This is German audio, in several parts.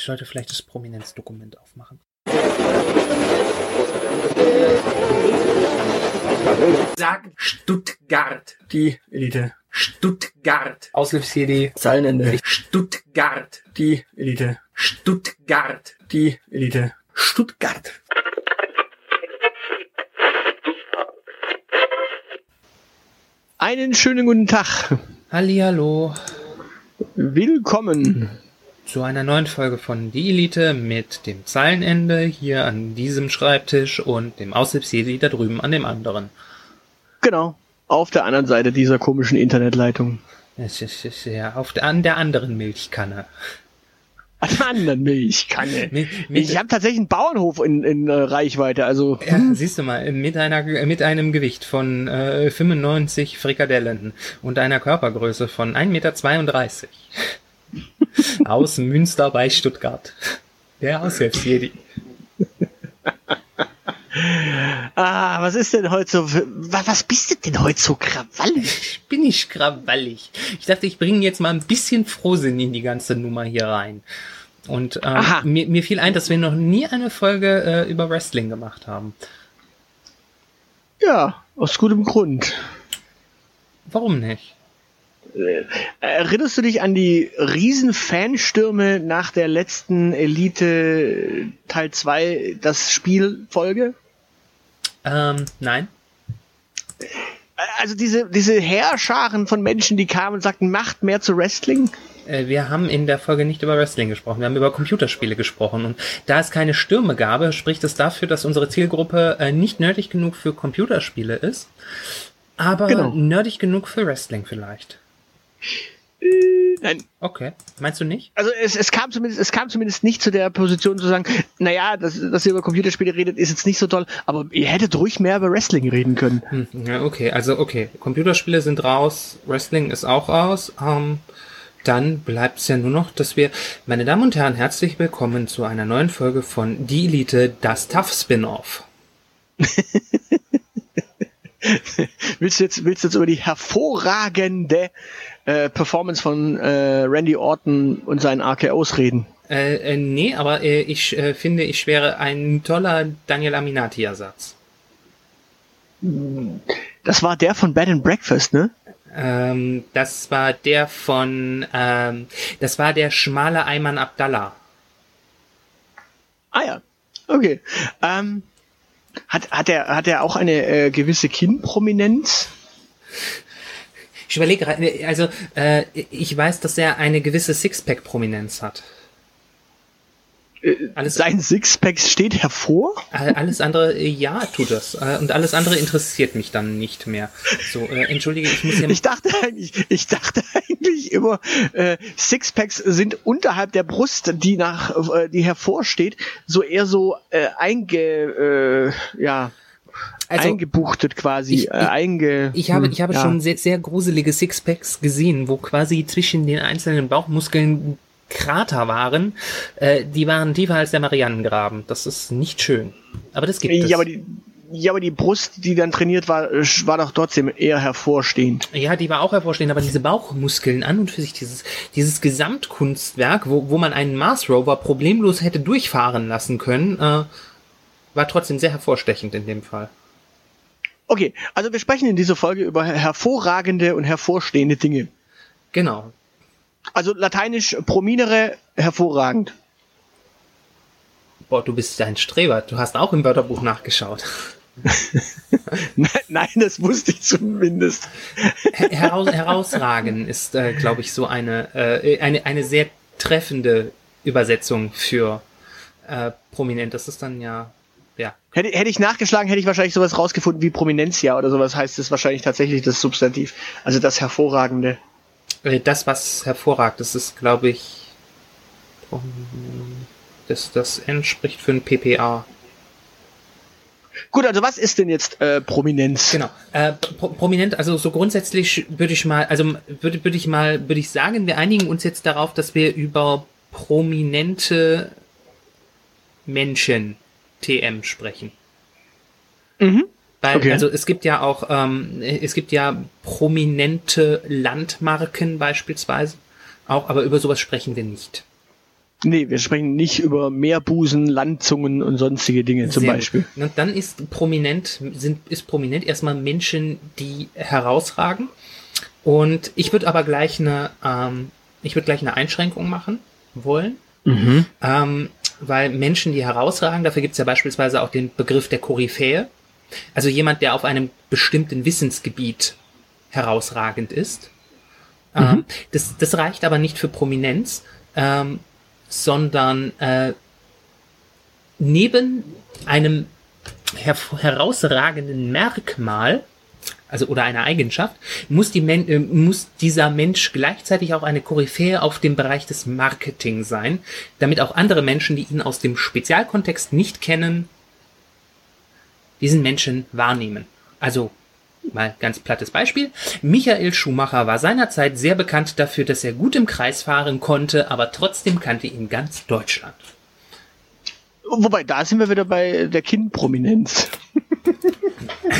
Ich sollte vielleicht das Prominenzdokument aufmachen. Sag Stuttgart. Die Elite. Stuttgart. Auslöfs-CD. Zeilenende. Stuttgart. Die Elite. Stuttgart. Die Elite. Stuttgart. Einen schönen guten Tag. Hallihallo. Willkommen. Zu einer neuen Folge von Die Elite mit dem Zeilenende hier an diesem Schreibtisch und dem Aushilfsjedi da drüben an dem anderen. Genau. Auf der anderen Seite dieser komischen Internetleitung. Es ist, es ist ja auf der, an der anderen Milchkanne. An der anderen Milchkanne. Mit, mit, Ich habe tatsächlich einen Bauernhof in, in äh, Reichweite, also ja, siehst du mal, mit einer mit einem Gewicht von äh, 95 Frikadellen und einer Körpergröße von 1,32 Meter. Aus Münster bei Stuttgart. Der Aushilfsjedi. Ah, was ist denn heute so, was bist du denn heute so krawallig? Bin ich krawallig. Ich dachte, ich bringe jetzt mal ein bisschen Frohsinn in die ganze Nummer hier rein. Und ähm, mir, mir fiel ein, dass wir noch nie eine Folge äh, über Wrestling gemacht haben. Ja, aus gutem Grund. Warum nicht? Erinnerst du dich an die riesen Fanstürme nach der letzten Elite Teil 2, das Spielfolge? Ähm, nein. Also diese, diese Heerscharen von Menschen, die kamen und sagten, macht mehr zu Wrestling? Äh, wir haben in der Folge nicht über Wrestling gesprochen, wir haben über Computerspiele gesprochen. Und da es keine Stürme gab, spricht es dafür, dass unsere Zielgruppe äh, nicht nerdig genug für Computerspiele ist, aber Genau. nerdig genug für Wrestling vielleicht. Nein, Okay, meinst du nicht? also es, es kam zumindest, es kam zumindest nicht zu der Position zu sagen, naja, dass, dass ihr über Computerspiele redet, ist jetzt nicht so toll, aber ihr hättet ruhig mehr über Wrestling reden können. Hm, ja, okay, also okay, Computerspiele sind raus, Wrestling ist auch raus. Ähm, dann bleibt es ja nur noch, dass wir, meine Damen und Herren, herzlich willkommen zu einer neuen Folge von Die Elite, das Tough Spin-off. Willst du jetzt, willst du jetzt über die hervorragende äh, Performance von äh, Randy Orton und seinen RKOs reden? Äh, äh, nee, aber äh, ich finde, ich wäre ein toller Daniel Aminati-Ersatz. Das war der von Bed and Breakfast, ne? Ähm, das war der von, ähm, das war der schmale Ayman Abdallah. Ah ja, okay. Ähm, hat, hat, er, hat er auch eine gewisse Kinnprominenz? Ich überlege gerade, also äh, ich weiß, dass er eine gewisse Sixpack-Prominenz hat. Alles, Sein Sixpack steht hervor? All- alles andere, äh, ja, tut das. Äh, Und alles andere interessiert mich dann nicht mehr. So, äh, entschuldige, ich muss hier. Ich dachte eigentlich, ich dachte eigentlich immer, äh, Sixpacks sind unterhalb der Brust, die nach, äh, die hervorsteht, so eher so äh, einge, äh, ja, Also, eingebuchtet quasi, ich- äh, einge. Ich habe, hm, ich habe ja. schon sehr, sehr gruselige Sixpacks gesehen, wo quasi zwischen den einzelnen Bauchmuskeln Krater waren. Äh, die waren tiefer als der Marianengraben. Das ist nicht schön. Aber das gibt es. Ja, aber die, ja, aber die Brust, die dann trainiert war, äh, war doch trotzdem eher hervorstehend. Ja, die war auch hervorstehend, aber diese Bauchmuskeln an und für sich, dieses, dieses Gesamtkunstwerk, wo, wo man einen Mars Rover problemlos hätte durchfahren lassen können, äh, war trotzdem sehr hervorstechend in dem Fall. Okay, also wir sprechen in dieser Folge über hervorragende und hervorstehende Dinge. Genau. Also lateinisch prominere, hervorragend. Boah, du bist ein Streber. Du hast auch im Wörterbuch nachgeschaut. Nein, nein, das wusste ich zumindest. Her- Heraus, herausragen ist, äh, glaube ich, so eine, äh, eine, eine sehr treffende Übersetzung für äh, prominent. Das ist dann ja, ja. Hätte, hätte ich nachgeschlagen, hätte ich wahrscheinlich sowas rausgefunden wie Prominenzia oder sowas heißt es wahrscheinlich tatsächlich das Substantiv. Also das Hervorragende. Äh, Das, was hervorragt, das ist, glaube ich, das, das N spricht für ein PPA. Gut, also was ist denn jetzt äh, Prominenz? Genau. Äh, pro prominent, also so grundsätzlich würde ich mal, also würde, würde ich mal, würde ich sagen, wir einigen uns jetzt darauf, dass wir über prominente Menschen TM sprechen. Mhm. Weil, Okay. also es gibt ja auch, ähm, es gibt ja prominente Landmarken beispielsweise. Auch, aber über sowas sprechen wir nicht. Nee, wir sprechen nicht über Meerbusen, Landzungen und sonstige Dinge zum Sehr Beispiel. gut. Und dann ist prominent, sind, ist prominent erstmal Menschen, die herausragen. Und ich würde aber gleich eine, ähm, ich würde gleich eine Einschränkung machen wollen. Mhm. Ähm, weil Menschen, die herausragen, dafür gibt es ja beispielsweise auch den Begriff der Koryphäe. Also jemand, der auf einem bestimmten Wissensgebiet herausragend ist. Ähm, das, das reicht aber nicht für Prominenz, ähm, sondern äh, neben einem her herausragenden Merkmal, also oder einer Eigenschaft, muss, die Men äh, muss dieser Mensch gleichzeitig auch eine Koryphäe auf dem Bereich des Marketing sein, damit auch andere Menschen, die ihn aus dem Spezialkontext nicht kennen, diesen Menschen wahrnehmen. Also mal ganz plattes Beispiel. Michael Schumacher war seinerzeit sehr bekannt dafür, dass er gut im Kreis fahren konnte, aber trotzdem kannte ihn ganz Deutschland. Wobei, da sind wir wieder bei der Kindprominenz.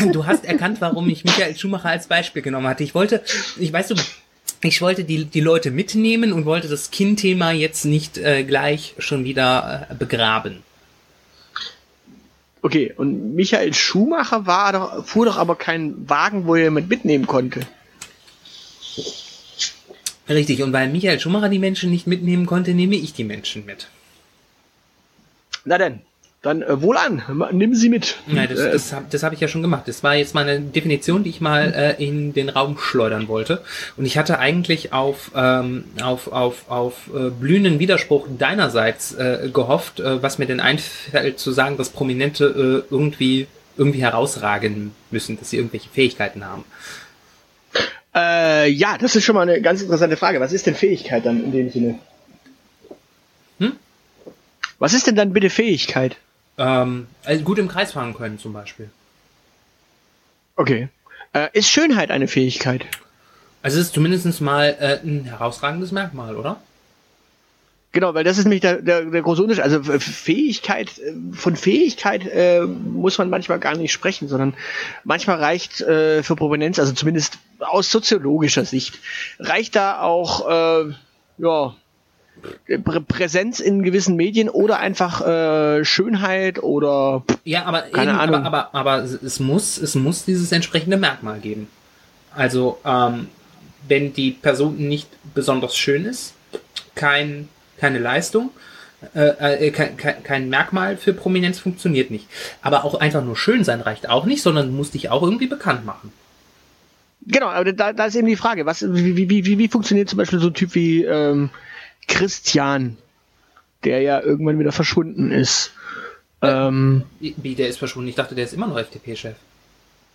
Du hast erkannt, warum ich Michael Schumacher als Beispiel genommen hatte. Ich wollte, ich weiß du, ich wollte die, die Leute mitnehmen und wollte das Kind-Thema jetzt nicht äh, gleich schon wieder äh, begraben. Okay, und Michael Schumacher war doch, fuhr doch aber keinen Wagen, wo er jemand mitnehmen konnte. Richtig, und weil Michael Schumacher die Menschen nicht mitnehmen konnte, nehme ich die Menschen mit. Na denn, dann äh, wohl an, nimm sie mit. Nein, das, Äh, das, hab- das habe ich ja schon gemacht. Das war jetzt meine Definition, die ich mal äh, in den Raum schleudern wollte. Und ich hatte eigentlich auf, ähm, auf, auf, auf äh, blühenden Widerspruch deinerseits äh, gehofft, äh, was mir denn einfällt, zu sagen, dass Prominente äh, irgendwie, irgendwie herausragen müssen, dass sie irgendwelche Fähigkeiten haben. Äh, ja, das ist schon mal eine ganz interessante Frage. Was ist denn Fähigkeit dann in dem Sinne? Hm? Was ist denn dann bitte Fähigkeit? Ähm, also gut im Kreis fahren können zum Beispiel. Okay. Äh, ist Schönheit eine Fähigkeit? Also es ist zumindest mal äh, ein herausragendes Merkmal, oder? Genau, weil das ist nämlich der, der, der große Unterschied. Also äh, Fähigkeit, äh, von Fähigkeit äh, muss man manchmal gar nicht sprechen, sondern manchmal reicht äh, für Prominenz, also zumindest aus soziologischer Sicht, reicht da auch äh, ja, Präsenz in gewissen Medien oder einfach äh, Schönheit oder Ja, aber Keine eben, Ahnung. aber, aber, aber es muss, es muss dieses entsprechende Merkmal geben. Also, ähm, wenn die Person nicht besonders schön ist, kein, keine Leistung, äh, äh, kein, kein, kein Merkmal für Prominenz funktioniert nicht. Aber auch einfach nur schön sein reicht auch nicht, sondern du musst dich auch irgendwie bekannt machen. Genau, aber da, da ist eben die Frage, was, wie, wie, wie, wie funktioniert zum Beispiel so ein Typ wie ähm, Christian, der ja irgendwann wieder verschwunden ist. Ähm, Wie, der ist verschwunden? Ich dachte, der ist immer noch FDP-Chef.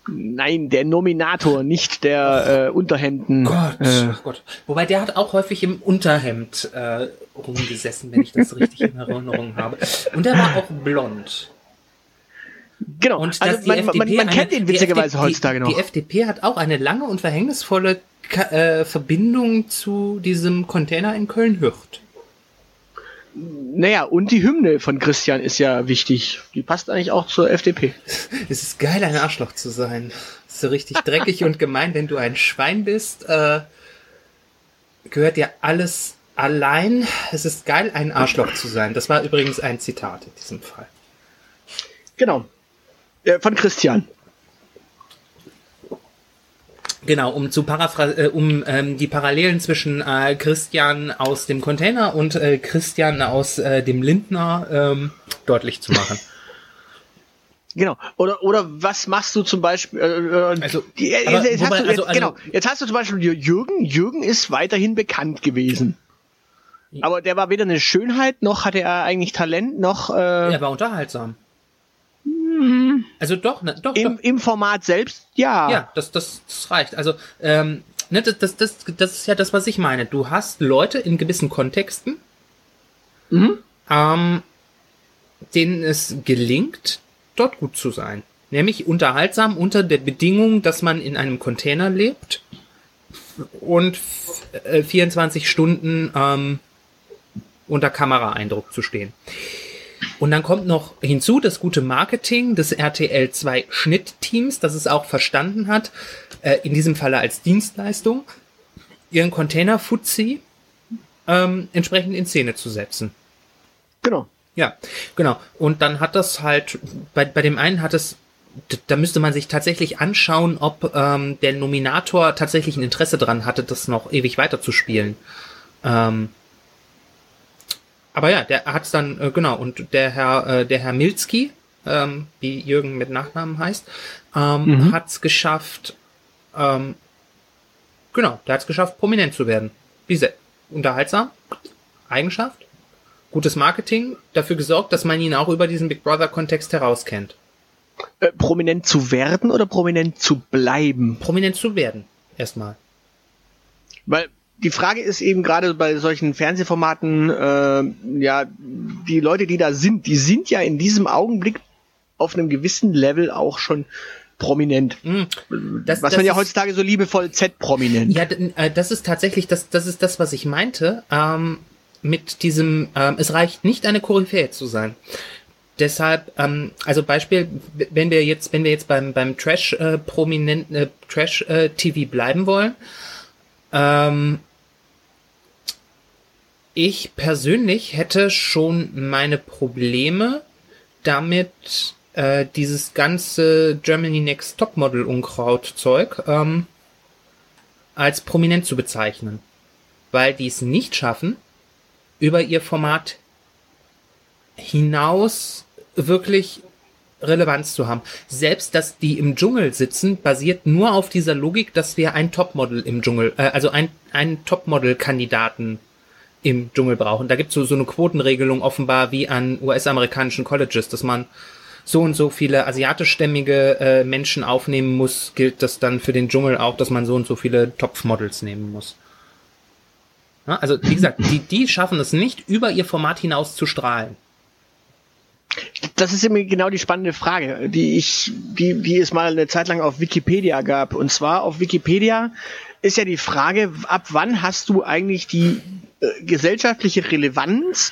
nein, der Nominator, nicht der äh, Unterhemden. Gott, Äh, ach Gott. Wobei der hat auch häufig im Unterhemd äh, rumgesessen, wenn ich das richtig in Erinnerung habe. Und er war auch blond. Genau, Und also man, FDP man, man kennt ihn witzigerweise heutzutage die, noch. Die FDP hat auch eine lange und verhängnisvolle Ka äh, Verbindung zu diesem Container in Köln-Hürth. naja, und die Hymne von Christian ist ja wichtig. Die passt eigentlich auch zur FDP. Es ist geil, ein Arschloch zu sein. Es ist so richtig dreckig und gemein, wenn du ein Schwein bist. Äh, gehört dir alles allein. Es ist geil, ein Arschloch zu sein. Das war übrigens ein Zitat in diesem Fall. Genau. Äh, von Christian. Genau, um zu paraphra äh, um ähm, die Parallelen zwischen äh, Christian aus dem Container und äh, Christian aus äh, dem Lindner ähm, deutlich zu machen. Genau. Oder, oder was machst du zum Beispiel? Äh, äh, Also, die, äh, aber jetzt, wobei, hast du, jetzt, also- also- genau. Jetzt hast du zum Beispiel Jürgen. Jürgen ist weiterhin bekannt gewesen. Aber der war weder eine Schönheit, noch hatte er eigentlich Talent, noch äh, er war unterhaltsam. Also doch, ne, doch, im, doch. im Format selbst, ja. Ja, das, das, das reicht. Also, ähm, ne, das, das, das, das ist ja das, was ich meine. Du hast Leute in gewissen Kontexten, Mhm. ähm, denen es gelingt, dort gut zu sein. Nämlich unterhaltsam unter der Bedingung, dass man in einem Container lebt und äh, 24 Stunden ähm, unter Kameraeindruck zu stehen. Und dann kommt noch hinzu das gute Marketing des RTL 2 Schnittteams, das es auch verstanden hat, äh, in diesem Falle als Dienstleistung, ihren Container-Fuzzi ähm, entsprechend in Szene zu setzen. Genau. Ja, genau. Und dann hat das halt, bei, bei dem einen hat es, da müsste man sich tatsächlich anschauen, ob ähm, der Nominator tatsächlich ein Interesse dran hatte, das noch ewig weiterzuspielen. Ähm, aber ja, der hat's dann, äh, genau, und der Herr, äh, der Herr Milski, ähm, wie Jürgen mit Nachnamen heißt, ähm, mhm. hat's geschafft, ähm, genau, der hat's geschafft, prominent zu werden. Wie sehr unterhaltsam, Eigenschaft, gutes Marketing, dafür gesorgt, dass man ihn auch über diesen Big Brother Kontext herauskennt. Äh, prominent zu werden oder prominent zu bleiben? Prominent zu werden, erstmal. Weil die Frage ist eben gerade bei solchen Fernsehformaten, äh, ja, die Leute, die da sind, die sind ja in diesem Augenblick auf einem gewissen Level auch schon prominent. Mm, das, was das man ja heutzutage so liebevoll Z-prominent. Ja, äh, das ist tatsächlich das, das ist das, was ich meinte. Ähm, mit diesem, ähm, es reicht nicht eine Koryphäe zu sein. Deshalb, ähm, also Beispiel, wenn wir jetzt, wenn wir jetzt beim beim Trash äh, prominent äh, Trash äh, TV bleiben wollen, ähm, ich persönlich hätte schon meine Probleme damit, äh, dieses ganze Germany Next Topmodel Unkraut Zeug ähm, als prominent zu bezeichnen, weil die es nicht schaffen, über ihr Format hinaus wirklich Relevanz zu haben. Selbst, dass die im Dschungel sitzen, basiert nur auf dieser Logik, dass wir ein Topmodel im Dschungel, äh, also ein, einen Topmodel-Kandidaten im Dschungel brauchen. Da gibt es so, so eine Quotenregelung offenbar wie an US-amerikanischen Colleges, dass man so und so viele asiatischstämmige äh, Menschen aufnehmen muss, gilt das dann für den Dschungel auch, dass man so und so viele Topmodels nehmen muss. Ja, also wie gesagt, die, die schaffen es nicht, über ihr Format hinaus zu strahlen. Das ist immer genau die spannende Frage, die ich, die, die es mal eine Zeit lang auf Wikipedia gab. Und zwar auf Wikipedia ist ja die Frage, ab wann hast du eigentlich die äh, gesellschaftliche Relevanz?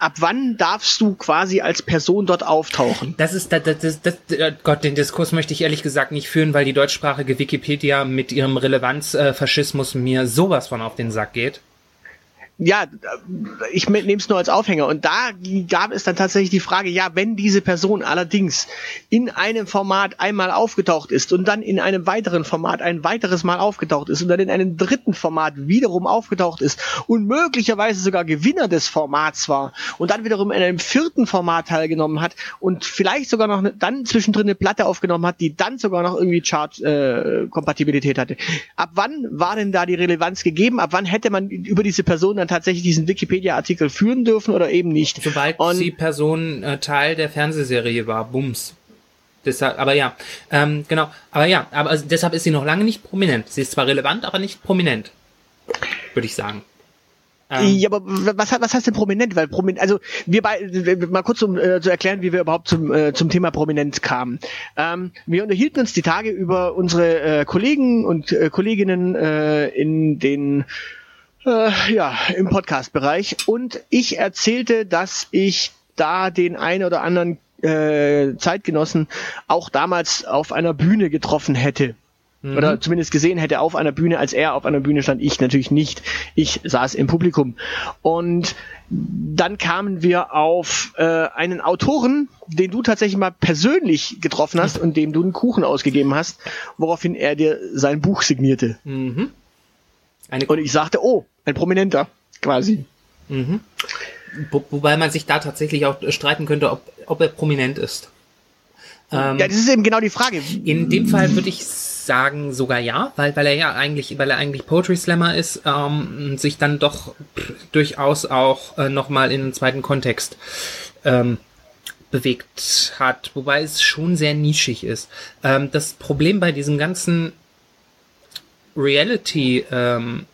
Ab wann darfst du quasi als Person dort auftauchen? Das ist, das, das, das, äh, Gott, den Diskurs möchte ich ehrlich gesagt nicht führen, weil die deutschsprachige Wikipedia mit ihrem Relevanzfaschismus äh, mir sowas von auf den Sack geht ja, ich nehme es nur als Aufhänger. Und da gab es dann tatsächlich die Frage, ja, wenn diese Person allerdings in einem Format einmal aufgetaucht ist und dann in einem weiteren Format ein weiteres Mal aufgetaucht ist und dann in einem dritten Format wiederum aufgetaucht ist und möglicherweise sogar Gewinner des Formats war und dann wiederum in einem vierten Format teilgenommen hat und vielleicht sogar noch ne, dann zwischendrin eine Platte aufgenommen hat, die dann sogar noch irgendwie Chart-Kompatibilität äh, hatte. Ab wann war denn da die Relevanz gegeben? Ab wann hätte man über diese Person dann tatsächlich diesen Wikipedia-Artikel führen dürfen oder eben nicht. Sobald Und die Person äh, Teil der Fernsehserie war, bums. Deshalb, aber ja, ähm, genau, aber ja, aber also deshalb ist sie noch lange nicht prominent. Sie ist zwar relevant, aber nicht prominent, würde ich sagen. Ähm, ja, aber was, was heißt denn prominent? Weil prominent, also wir bei, mal kurz um äh, zu erklären, wie wir überhaupt zum, äh, zum Thema Prominenz kamen. Ähm, wir unterhielten uns die Tage über unsere äh, Kollegen und äh, Kolleginnen äh, in den äh, ja, im Podcast-Bereich. Und ich erzählte, dass ich da den einen oder anderen äh, Zeitgenossen auch damals auf einer Bühne getroffen hätte. Mhm. Oder zumindest gesehen hätte auf einer Bühne, als er auf einer Bühne stand. Ich natürlich nicht. Ich saß im Publikum. Und dann kamen wir auf äh, einen Autoren, den du tatsächlich mal persönlich getroffen hast und dem du einen Kuchen ausgegeben hast, woraufhin er dir sein Buch signierte. Mhm. Eine und ich sagte, oh, ein Prominenter, quasi. Mhm. Wo, wobei man sich da tatsächlich auch streiten könnte, ob, ob er prominent ist. Ähm, ja, das ist eben genau die Frage. In dem Fall würde ich sagen sogar ja, weil, weil er ja eigentlich, weil er eigentlich Poetry Slammer ist, ähm, sich dann doch durchaus auch äh, nochmal in einen zweiten Kontext ähm, bewegt hat, wobei es schon sehr nischig ist. Ähm, das Problem bei diesem ganzen Reality, ähm,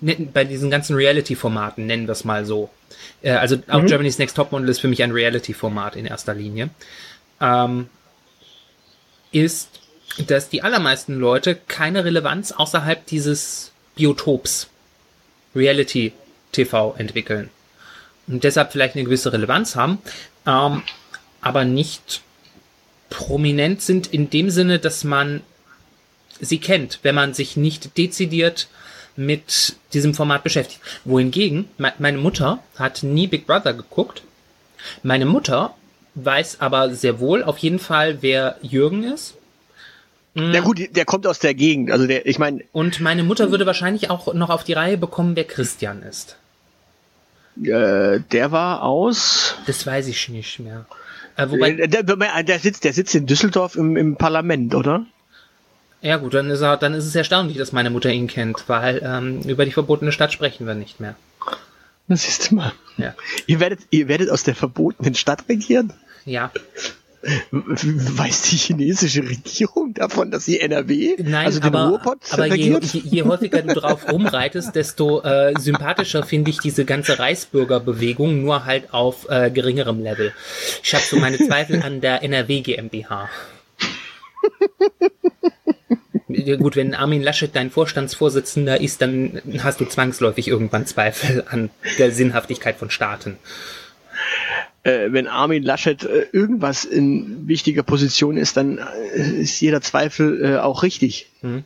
ne, bei diesen ganzen Reality-Formaten, nennen wir es mal so. Äh, also auch mhm. Germany's Next Topmodel ist für mich ein Reality-Format in erster Linie. Ähm, ist, dass die allermeisten Leute keine Relevanz außerhalb dieses Biotops Reality TV entwickeln. Und deshalb vielleicht eine gewisse Relevanz haben, ähm, aber nicht prominent sind in dem Sinne, dass man sie kennt, wenn man sich nicht dezidiert mit diesem Format beschäftigt. Wohingegen, me meine Mutter hat nie Big Brother geguckt. Meine Mutter weiß aber sehr wohl auf jeden Fall, wer Jürgen ist. Na gut, der kommt aus der Gegend. Also der, ich meine. Und meine Mutter würde wahrscheinlich auch noch auf die Reihe bekommen, wer Christian ist. Äh, der war aus. Das weiß ich nicht mehr. Äh, wobei, äh, der, der, sitzt, der sitzt in Düsseldorf im, im Parlament, oder? Ja gut, dann ist er, dann ist es erstaunlich, dass meine Mutter ihn kennt, weil ähm, über die verbotene Stadt sprechen wir nicht mehr. Das ist mal. Ja. Ihr werdet, ihr werdet aus der verbotenen Stadt regieren? Ja. Weiß die chinesische Regierung davon, dass sie NRW, Nein, also den aber, Ruhrpott aber je, je, je, häufiger du drauf rumreitest, desto äh, sympathischer finde ich diese ganze Reichsbürgerbewegung, nur halt auf äh, geringerem Level. Ich habe so meine Zweifel an der NRW GmbH. Gut, wenn Armin Laschet dein Vorstandsvorsitzender ist, dann hast du zwangsläufig irgendwann Zweifel an der Sinnhaftigkeit von Staaten äh, wenn Armin Laschet äh, irgendwas in wichtiger Position ist, dann äh, ist jeder Zweifel äh, auch richtig. Mhm.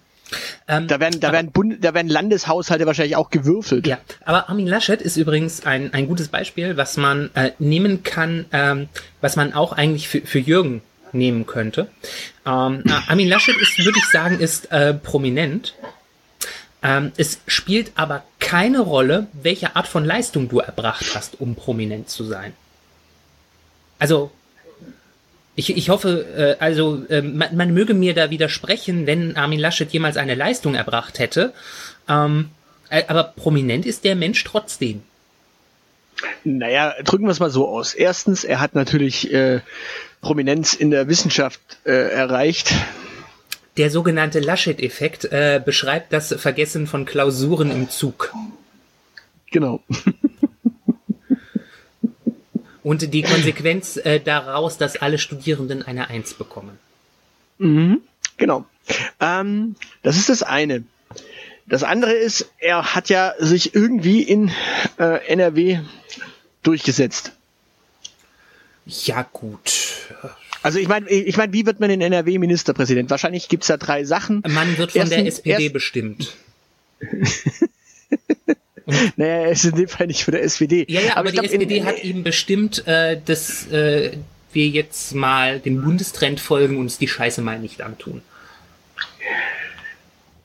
Ähm, da werden, da werden, Bund, da werden Landeshaushalte wahrscheinlich auch gewürfelt. Ja, aber Armin Laschet ist übrigens ein, ein gutes Beispiel, was man äh, nehmen kann, ähm, was man auch eigentlich für, für Jürgen nehmen könnte. Ähm, Armin Laschet ist, würde ich sagen, ist äh, prominent. Ähm, es spielt aber keine Rolle, welche Art von Leistung du erbracht hast, um prominent zu sein. Also, ich, ich hoffe, äh, also äh, man, man möge mir da widersprechen, wenn Armin Laschet jemals eine Leistung erbracht hätte. Ähm, äh, aber prominent ist der Mensch trotzdem. Naja, drücken wir es mal so aus. Erstens, er hat natürlich äh, Prominenz in der Wissenschaft äh, erreicht. Der sogenannte Laschet-Effekt äh, beschreibt das Vergessen von Klausuren im Zug. Genau. Und die Konsequenz äh, daraus, dass alle Studierenden eine Eins bekommen. Mhm, genau. Ähm, das ist das eine. Das andere ist, er hat ja sich irgendwie in äh, NRW durchgesetzt. Ja, gut. Also ich meine, ich meine, wie wird man in NRW Ministerpräsident? Wahrscheinlich gibt's da drei Sachen. Man wird von Erstens, der SPD erst, bestimmt. naja, er ist in dem Fall nicht für der SPD. Ja, ja, aber, aber die glaub, SPD in, hat eben bestimmt, äh, dass äh, wir jetzt mal dem Bundestrend folgen und uns die Scheiße mal nicht antun.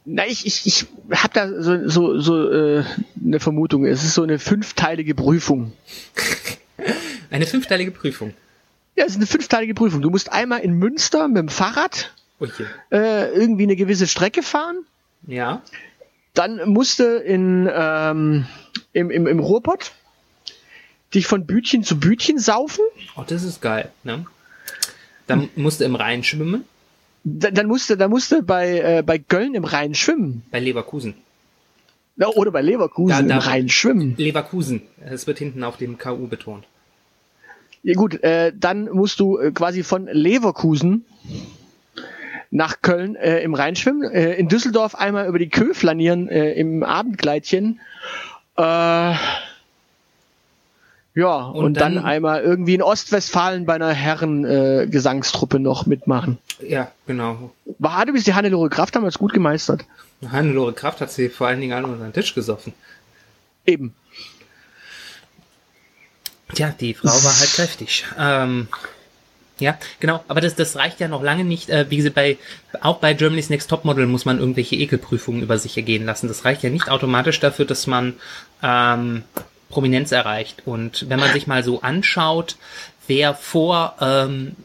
Na, ich, ich, ich habe da so, so, so äh, eine Vermutung. Es ist so eine fünfteilige Prüfung. eine fünfteilige Prüfung? Ja, es ist eine fünfteilige Prüfung. Du musst einmal in Münster mit dem Fahrrad okay. äh, irgendwie eine gewisse Strecke fahren. Ja. Dann musste in, ähm, im, im, im Ruhrpott dich von Bütchen zu Bütchen saufen. Oh, das ist geil, ne? Dann musste im Rhein schwimmen. Dann, dann musste, dann musste bei, äh, bei Köln im Rhein schwimmen. Bei Leverkusen. Ja, oder bei Leverkusen da, da, im Rhein schwimmen. Leverkusen. Es wird hinten auf dem KU betont. Ja gut, äh, dann musst du äh, quasi von Leverkusen nach Köln äh, im Rhein schwimmen, äh, in Düsseldorf einmal über die Kö flanieren äh, im Abendkleidchen. Äh, ja, und, und dann, dann, einmal irgendwie in Ostwestfalen bei einer Herren-Gesangstruppe äh, noch mitmachen. Ja, genau. War du bist die Hannelore Kraft damals gut gemeistert. Hannelore Kraft hat sie vor allen Dingen an unseren Tisch gesoffen. Eben. Tja, die Frau war halt kräftig. Ähm, ja, genau. Aber das, das reicht ja noch lange nicht. Äh, wie gesagt, bei, auch bei Germany's Next Topmodel muss man irgendwelche Ekelprüfungen über sich ergehen lassen. Das reicht ja nicht automatisch dafür, dass man ähm, Prominenz erreicht. Und wenn man sich mal so anschaut, wer vor ähm,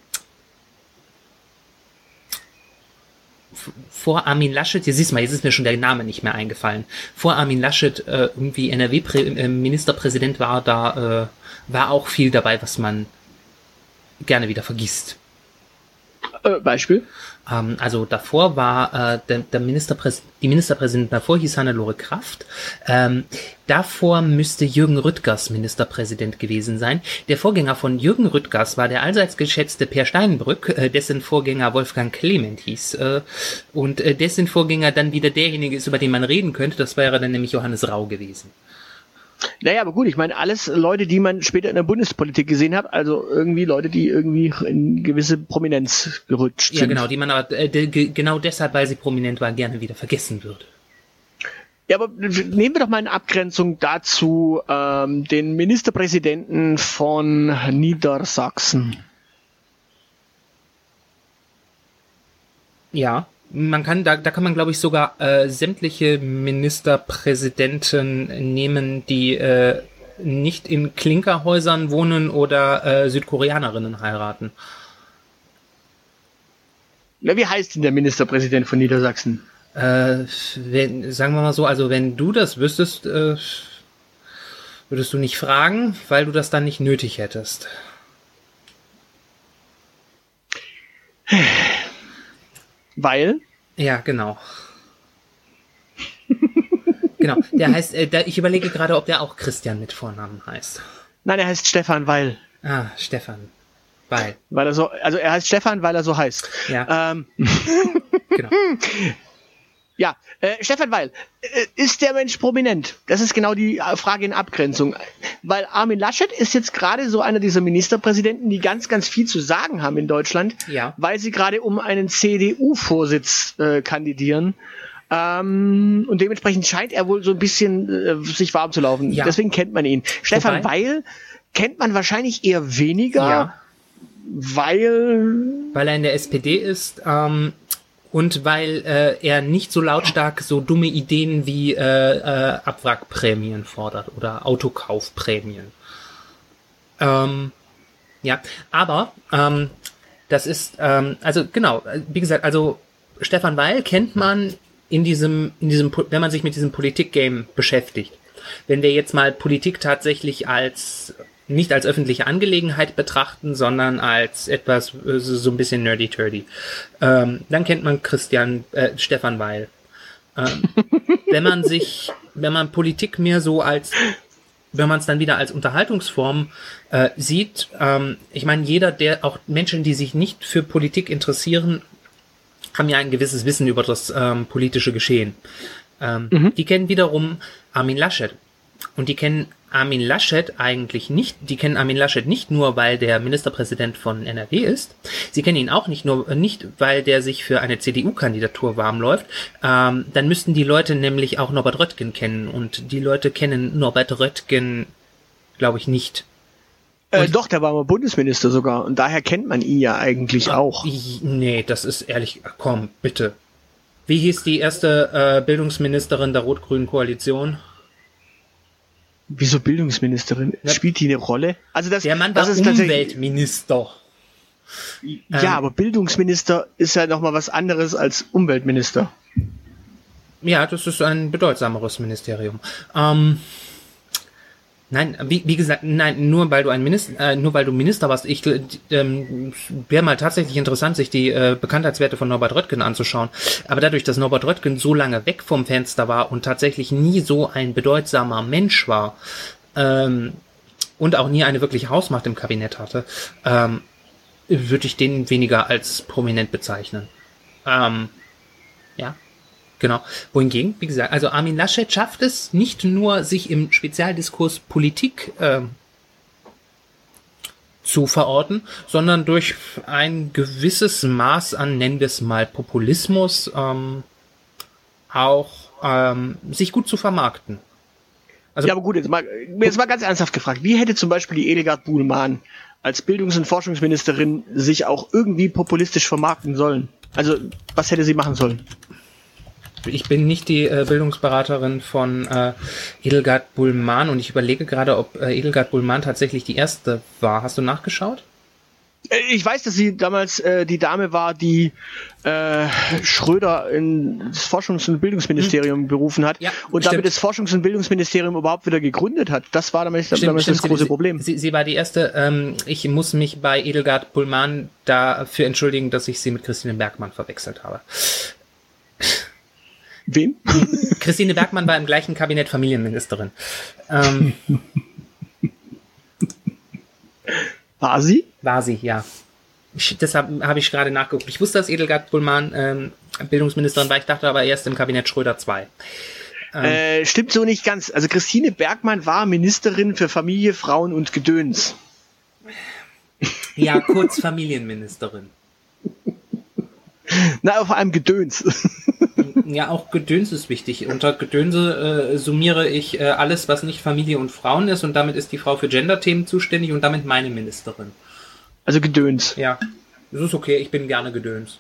vor Armin Laschet, jetzt siehst du mal, jetzt ist mir schon der Name nicht mehr eingefallen, vor Armin Laschet äh, irgendwie NRW-Ministerpräsident war, da äh, war auch viel dabei, was man gerne wieder vergisst. Äh, Beispiel? Ähm, also davor war äh, der, der Ministerpräs die Ministerpräsidentin davor hieß Hannelore Kraft. Ähm, davor müsste Jürgen Rüttgers Ministerpräsident gewesen sein. Der Vorgänger von Jürgen Rüttgers war der allseits geschätzte Per Steinbrück, äh, dessen Vorgänger Wolfgang Clement hieß. Äh, und äh, dessen Vorgänger dann wieder derjenige ist, über den man reden könnte. Das wäre dann nämlich Johannes Rau gewesen. Naja, aber gut, ich meine, alles Leute, die man später in der Bundespolitik gesehen hat, also irgendwie Leute, die irgendwie in gewisse Prominenz gerutscht sind. Ja, genau, die man aber äh, de, genau deshalb, weil sie prominent war, gerne wieder vergessen würde. Ja, aber nehmen wir doch mal in Abgrenzung dazu ähm, den Ministerpräsidenten von Niedersachsen. Ja, man kann, da, da kann man, glaube ich, sogar äh, sämtliche Ministerpräsidenten nehmen, die äh, nicht in Klinkerhäusern wohnen oder äh, Südkoreanerinnen heiraten. Na, wie heißt denn der Ministerpräsident von Niedersachsen? Äh, wenn, sagen wir mal so, also wenn du das wüsstest, äh, würdest du nicht fragen, weil du das dann nicht nötig hättest. Weil? Ja, genau. genau. Der heißt, äh, der, ich überlege gerade, ob der auch Christian mit Vornamen heißt. Nein, er heißt Stefan Weil. Ah, Stefan. Weil. Weil er so, also er heißt Stefan, weil er so heißt. Ja. Ähm. genau. Ja, äh, Stefan Weil, äh, ist der Mensch prominent? Das ist genau die äh, Frage in Abgrenzung. Weil Armin Laschet ist jetzt gerade so einer dieser Ministerpräsidenten, die ganz, ganz viel zu sagen haben in Deutschland, ja. weil sie gerade um einen CDU-Vorsitz äh, kandidieren. Ähm, und dementsprechend scheint er wohl so ein bisschen äh, sich warm zu laufen. Ja. Deswegen kennt man ihn. Stefan Wobei? Weil kennt man wahrscheinlich eher weniger, ja. weil... Weil er in der SPD ist. Ähm und weil äh, er nicht so lautstark so dumme Ideen wie äh, äh, Abwrackprämien fordert oder Autokaufprämien. Ähm, ja, aber ähm, das ist, ähm, also genau, wie gesagt, also Stefan Weil kennt man in diesem, in diesem, wenn man sich mit diesem Politik-Game beschäftigt. Wenn wir jetzt mal Politik tatsächlich als nicht als öffentliche Angelegenheit betrachten, sondern als etwas äh, so ein bisschen nerdy-turdy. Ähm, dann kennt man Christian, äh, Stefan Weil. Ähm, wenn man sich, wenn man Politik mehr so als, wenn man es dann wieder als Unterhaltungsform äh, sieht, ähm, ich meine, jeder, der, auch Menschen, die sich nicht für Politik interessieren, haben ja ein gewisses Wissen über das ähm, politische Geschehen. Ähm, mhm. Die kennen wiederum Armin Laschet. Und die kennen Armin Laschet eigentlich nicht, die kennen Armin Laschet nicht nur, weil der Ministerpräsident von NRW ist. Sie kennen ihn auch nicht nur, nicht, weil der sich für eine CDU-Kandidatur warm läuft. Ähm, dann müssten die Leute nämlich auch Norbert Röttgen kennen und die Leute kennen Norbert Röttgen, glaube ich, nicht. Äh, doch, der war mal Bundesminister sogar und daher kennt man ihn ja eigentlich ah, auch. Nee, das ist ehrlich, komm, bitte. Wie hieß die erste äh, Bildungsministerin der rot-grünen Koalition? Wieso Bildungsministerin? Ja. Spielt die eine Rolle? Also das, der Mann war das ist Umweltminister. Ja, ähm, aber Bildungsminister ist ja nochmal was anderes als Umweltminister. Ja, das ist ein bedeutsameres Ministerium. Ähm, Nein, wie, wie gesagt, nein, nur weil du ein Minister, äh, nur weil du Minister warst, ich ähm, wäre mal tatsächlich interessant, sich die äh, Bekanntheitswerte von Norbert Röttgen anzuschauen. Aber dadurch, dass Norbert Röttgen so lange weg vom Fenster war und tatsächlich nie so ein bedeutsamer Mensch war ähm, und auch nie eine wirkliche Hausmacht im Kabinett hatte, ähm, würde ich den weniger als prominent bezeichnen. Ähm. Genau. Wohingegen, wie gesagt, also Armin Laschet schafft es nicht nur, sich im Spezialdiskurs Politik äh, zu verorten, sondern durch ein gewisses Maß an, nennen wir es mal, Populismus ähm, auch ähm, sich gut zu vermarkten. Also, ja, aber gut, jetzt mal, jetzt mal ganz ernsthaft gefragt. Wie hätte zum Beispiel die Edelgard Buhlmann als Bildungs- und Forschungsministerin sich auch irgendwie populistisch vermarkten sollen? Also, was hätte sie machen sollen? Ich bin nicht die äh, Bildungsberaterin von äh, Edelgard Bullmann und ich überlege gerade, ob äh, Edelgard Bullmann tatsächlich die erste war. Hast du nachgeschaut? Äh, ich weiß, dass sie damals äh, die Dame war, die äh, Schröder in das Forschungs- und Bildungsministerium hm. berufen hat ja, und stimmt. damit das Forschungs- und Bildungsministerium überhaupt wieder gegründet hat. Das war damals, stimmt, damals stimmt, das große sie, Problem. Sie, sie war die erste. Ähm, ich muss mich bei Edelgard Bullmann dafür entschuldigen, dass ich sie mit Christine Bergmann verwechselt habe. Wen? Christine Bergmann war im gleichen Kabinett Familienministerin. Ähm, war sie? War sie, ja. Deshalb habe ich gerade nachgeguckt. Ich wusste, dass Edelgard Bullmann ähm, Bildungsministerin war. Ich dachte aber erst im Kabinett Schröder 2. Ähm, äh, stimmt so nicht ganz. Also Christine Bergmann war Ministerin für Familie, Frauen und Gedöns. Ja, kurz Familienministerin. Na, vor allem Gedöns. Ja, auch Gedöns ist wichtig. Unter Gedönse äh, summiere ich äh, alles, was nicht Familie und Frauen ist und damit ist die Frau für Gender-Themen zuständig und damit meine Ministerin. Also Gedöns. Ja, das ist okay, ich bin gerne Gedöns.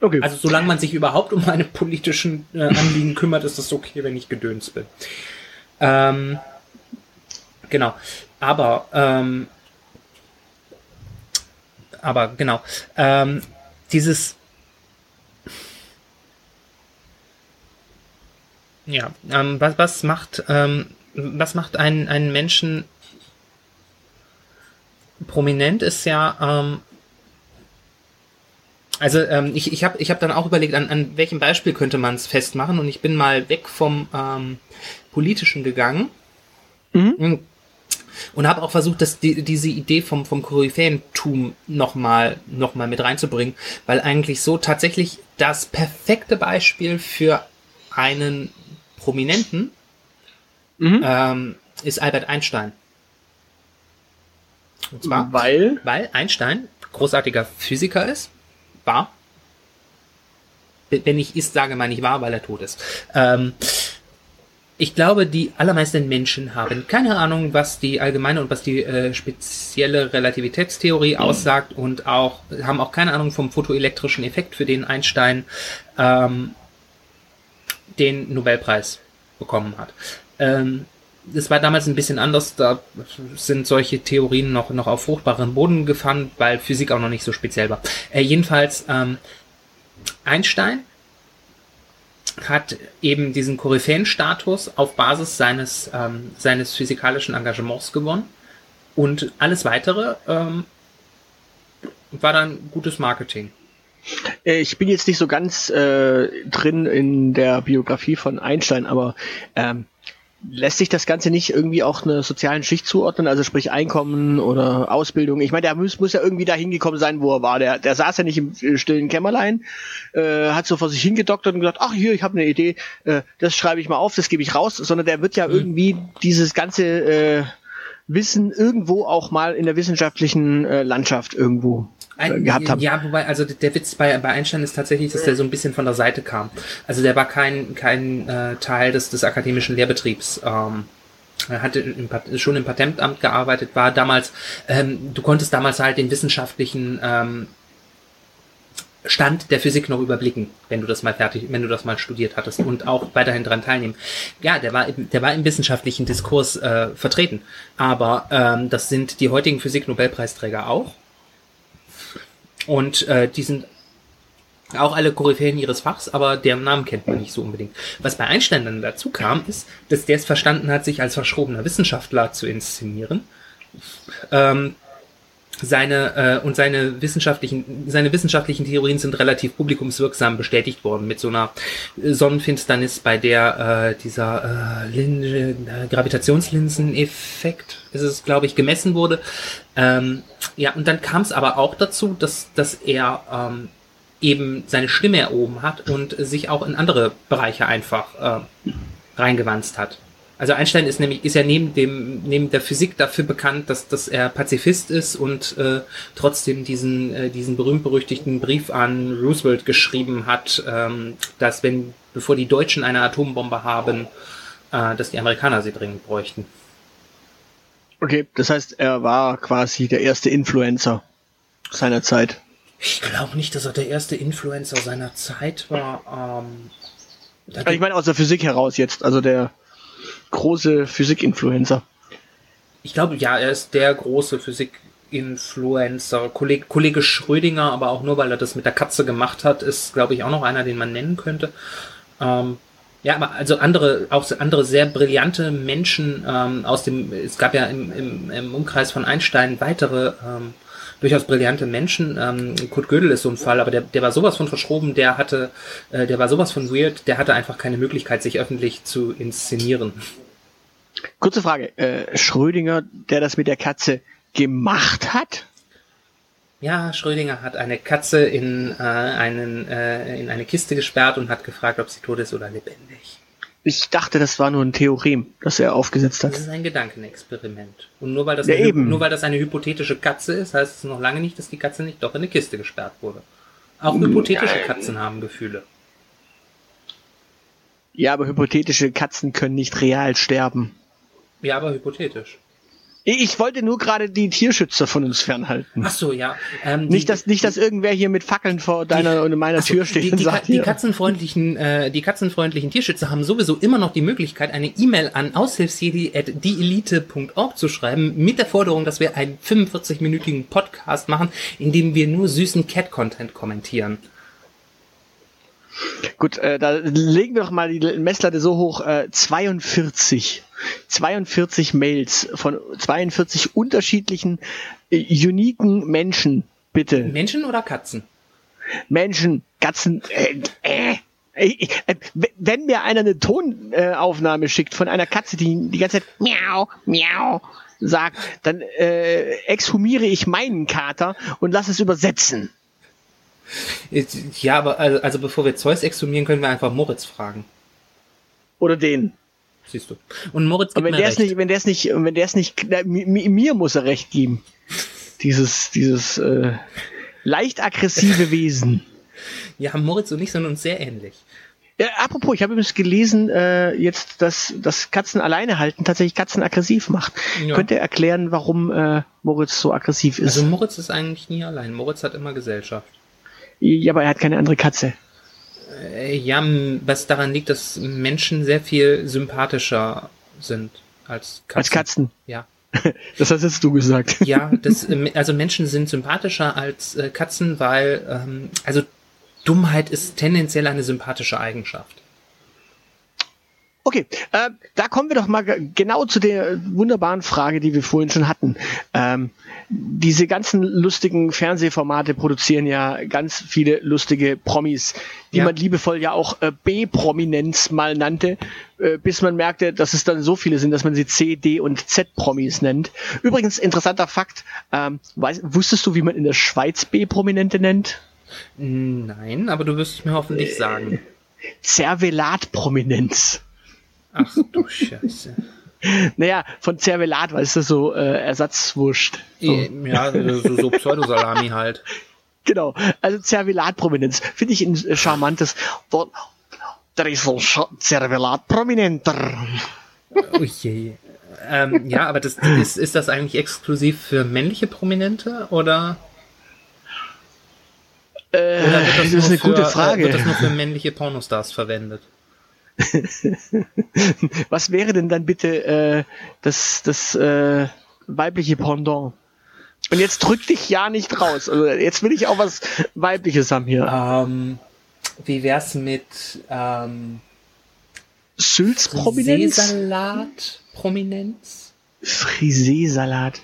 Okay. Also solange man sich überhaupt um meine politischen äh, Anliegen kümmert, ist das okay, wenn ich Gedöns bin. Ähm, genau. Aber, ähm, aber genau. Ähm, dieses Ja, ähm, was, was macht, ähm, was macht einen, einen Menschen prominent ist ja, ähm, also ähm, ich, ich habe ich hab dann auch überlegt, an, an welchem Beispiel könnte man es festmachen und ich bin mal weg vom ähm, Politischen gegangen mhm. und habe auch versucht, dass die, diese Idee vom, vom Koryphäentum nochmal noch mal mit reinzubringen, weil eigentlich so tatsächlich das perfekte Beispiel für einen Prominenten mhm. ähm, ist Albert Einstein. Und zwar, weil? weil Einstein großartiger Physiker ist, war. Wenn ich ist, sage meine ich war, weil er tot ist. Ähm, ich glaube, die allermeisten Menschen haben keine Ahnung, was die allgemeine und was die äh, spezielle Relativitätstheorie mhm. aussagt und auch haben auch keine Ahnung vom photoelektrischen Effekt, für den Einstein ähm, den Nobelpreis bekommen hat. Ähm, es war damals ein bisschen anders, da sind solche Theorien noch, noch auf fruchtbaren Boden gefahren, weil Physik auch noch nicht so speziell war. Äh, jedenfalls, ähm, Einstein hat eben diesen Koryphäenstatus auf Basis seines, ähm, seines physikalischen Engagements gewonnen und alles weitere ähm, war dann gutes Marketing. Äh, ich bin jetzt nicht so ganz äh, drin in der Biografie von Einstein, aber ähm, lässt sich das Ganze nicht irgendwie auch einer sozialen Schicht zuordnen, also sprich Einkommen oder Ausbildung? Ich meine, der muss, muss ja irgendwie da hingekommen sein, wo er war. Der, der saß ja nicht im äh, stillen Kämmerlein, äh, hat so vor sich hingedoktert und gesagt, ach hier, ich habe eine Idee, äh, das schreibe ich mal auf, das gebe ich raus, sondern der wird ja mhm. irgendwie dieses ganze äh, Wissen irgendwo auch mal in der wissenschaftlichen äh, Landschaft irgendwo ein, gehabt haben. Ja, wobei, also der Witz bei, bei Einstein ist tatsächlich, dass der so ein bisschen von der Seite kam. Also der war kein, kein äh, Teil des, des akademischen Lehrbetriebs. Ähm, er hatte im, schon im Patentamt gearbeitet, war damals, ähm, du konntest damals halt den wissenschaftlichen ähm, Stand der Physik noch überblicken, wenn du das mal fertig, wenn du das mal studiert hattest und auch weiterhin dran teilnehmen. Ja, der war, der war im wissenschaftlichen Diskurs äh, vertreten, aber ähm, das sind die heutigen Physik-Nobelpreisträger auch. Und äh, die sind auch alle Koryphäen ihres Fachs, aber deren Namen kennt man nicht so unbedingt. Was bei Einstein dann dazu kam, ist, dass der es verstanden hat, sich als verschrobener Wissenschaftler zu inszenieren. Ähm, seine äh, und seine wissenschaftlichen seine wissenschaftlichen Theorien sind relativ publikumswirksam bestätigt worden mit so einer Sonnenfinsternis, bei der äh, dieser äh, äh, Gravitationslinseneffekt ist es glaube ich gemessen wurde. Ähm, ja und dann kam es aber auch dazu, dass dass er ähm, eben seine Stimme erhoben hat und sich auch in andere Bereiche einfach äh, reingewanzt hat. Also Einstein ist nämlich ist ja neben dem neben der Physik dafür bekannt, dass dass er Pazifist ist und äh, trotzdem diesen äh, diesen berühmt berüchtigten Brief an Roosevelt geschrieben hat, ähm, dass wenn bevor die Deutschen eine Atombombe haben, äh, dass die Amerikaner sie dringend bräuchten. Okay, das heißt, er war quasi der erste Influencer seiner Zeit. Ich glaube nicht, dass er der erste Influencer seiner Zeit war. Ähm, ich meine aus der Physik heraus jetzt, also der große Physik-Influencer. Ich glaube, ja, er ist der große Physik-Influencer. Kollege, Kollege Schrödinger, aber auch nur, weil er das mit der Katze gemacht hat, ist, glaube ich, auch noch einer, den man nennen könnte. Ähm, ja, aber also andere, auch andere sehr brillante Menschen ähm, aus dem, es gab ja im, im, im Umkreis von Einstein weitere ähm, durchaus brillante Menschen. Ähm, Kurt Gödel ist so ein Fall, aber der, der war sowas von verschroben, der hatte, äh, der war sowas von weird, der hatte einfach keine Möglichkeit, sich öffentlich zu inszenieren. Kurze Frage, äh, Schrödinger, der das mit der Katze gemacht hat? Ja, Schrödinger hat eine Katze in, äh, einen, äh, in eine Kiste gesperrt und hat gefragt, ob sie tot ist oder lebendig. Ich dachte, das war nur ein Theorem, das er aufgesetzt hat. Das ist ein Gedankenexperiment. Und nur weil das, ja, eine, nur weil das eine hypothetische Katze ist, heißt es noch lange nicht, dass die Katze nicht doch in eine Kiste gesperrt wurde. Auch hypothetische Katzen haben Gefühle. Ja, aber hypothetische Katzen können nicht real sterben. Ja, aber hypothetisch. Ich wollte nur gerade die Tierschützer von uns fernhalten. Ach so, ja. Ähm, nicht, dass, nicht, dass irgendwer hier mit Fackeln vor deiner die, und meiner so, Tür steht die, und die, sagt, die katzenfreundlichen, äh, die katzenfreundlichen Tierschützer haben sowieso immer noch die Möglichkeit, eine E-Mail an aushilfsjedi.dieelite.org zu schreiben, mit der Forderung, dass wir einen 45-minütigen Podcast machen, in dem wir nur süßen Cat-Content kommentieren. Gut, äh, da legen wir doch mal die Messlatte so hoch, äh, 42. 42 Mails von 42 unterschiedlichen, äh, uniken Menschen, bitte. Menschen oder Katzen? Menschen, Katzen, äh, äh. Äh, wenn mir einer eine Tonaufnahme schickt von einer Katze, die die ganze Zeit miau, miau sagt, dann äh, exhumiere ich meinen Kater und lasse es übersetzen. Ja, aber also, also bevor wir Zeus exhumieren, können wir einfach Moritz fragen. Oder den. Siehst du. Und Moritz gibt aber wenn der recht. Nicht, wenn der es nicht, wenn der es nicht, na, mir muss er recht geben. Dieses, dieses äh, leicht aggressive Wesen. Ja, Moritz und ich sind uns sehr ähnlich. Ja, apropos, ich habe übrigens gelesen, äh, jetzt, dass, dass Katzen alleine halten tatsächlich Katzen aggressiv macht. Ja. Könnt ihr erklären, warum äh, Moritz so aggressiv ist? Also Moritz ist eigentlich nie allein. Moritz hat immer Gesellschaft. Ja, aber er hat keine andere Katze. Äh, ja, was daran liegt, dass Menschen sehr viel sympathischer sind als Katzen. Als Katzen. Ja. Das hast jetzt du gesagt. Ja, das, äh, also Menschen sind sympathischer als äh, Katzen, weil ähm, also Dummheit ist tendenziell eine sympathische Eigenschaft. Okay, äh, da kommen wir doch mal genau zu der wunderbaren Frage, die wir vorhin schon hatten. Ähm, diese ganzen lustigen Fernsehformate produzieren ja ganz viele lustige Promis, die ja. man liebevoll ja auch äh, B-Prominenz mal nannte, äh, bis man merkte, dass es dann so viele sind, dass man sie C, D und Z-Promis nennt. Übrigens, interessanter Fakt, ähm, weißt, wusstest du, wie man in der Schweiz B-Prominente nennt? Nein, aber du wirst es mir hoffentlich sagen. Zervelat-Prominenz. Ach du Scheiße. Naja, von Zervelat, weißt du, so äh, Ersatzwurst. So. Ja, so, so Pseudosalami halt. Genau, also Zervelat-Prominenz finde ich ein äh, charmantes Wort. Der ist so Zervelat-Prominenter. Oh je. Ähm, ja, aber das, ist, ist das eigentlich exklusiv für männliche Prominente oder? Äh, oder das, das ist eine für, gute Frage. Äh, wird das nur für männliche Pornostars verwendet? Was wäre denn dann bitte äh, das, das äh, weibliche Pendant? Und jetzt drück dich ja nicht raus. Also jetzt will ich auch was Weibliches haben hier. Ähm, wie wär's mit ähm, Sülz-Prominenz? Frisee-Salat-Prominenz? Frisee-Salat.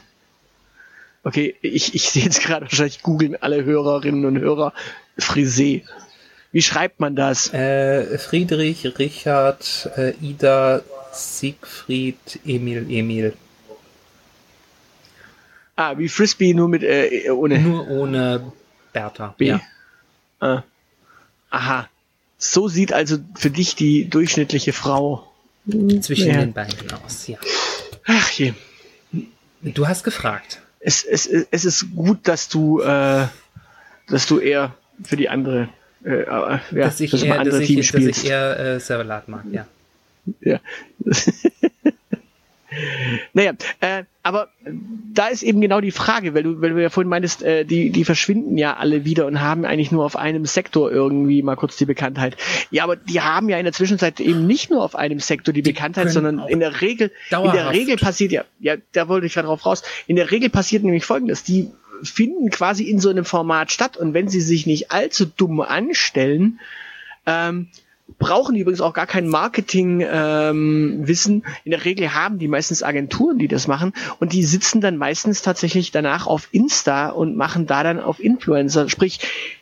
Okay, ich, ich sehe jetzt gerade wahrscheinlich googeln alle Hörerinnen und Hörer Frisee. Wie schreibt man das? Äh, Friedrich, Richard, äh, Ida, Siegfried, Emil, Emil. Ah, wie Frisbee, nur mit äh, ohne. Nur ohne Bertha. B. Ja. Ah. Aha. So sieht also für dich die durchschnittliche Frau zwischen ja. den beiden aus, ja. Ach je. Du hast gefragt. Es, es, es ist gut, dass du, äh, dass du eher für die andere äh, ja, dass ich eher, dass ich, dass ich eher äh, Serverlat mag, ja. Ja. naja, äh, aber da ist eben genau die Frage, weil du, weil du ja vorhin meintest, äh, die, die verschwinden ja alle wieder und haben eigentlich nur auf einem Sektor irgendwie mal kurz die Bekanntheit. Ja, aber die haben ja in der Zwischenzeit eben nicht nur auf einem Sektor die, die Bekanntheit, sondern in der Regel, in der Regel passiert ja, ja, da wollte ich gerade drauf raus. In der Regel passiert nämlich folgendes, die finden quasi in so einem Format statt. Und wenn sie sich nicht allzu dumm anstellen, ähm, brauchen die übrigens auch gar kein Marketing-Wissen. Ähm, in der Regel haben die meistens Agenturen, die das machen und die sitzen dann meistens tatsächlich danach auf Insta und machen da dann auf Influencer. Sprich,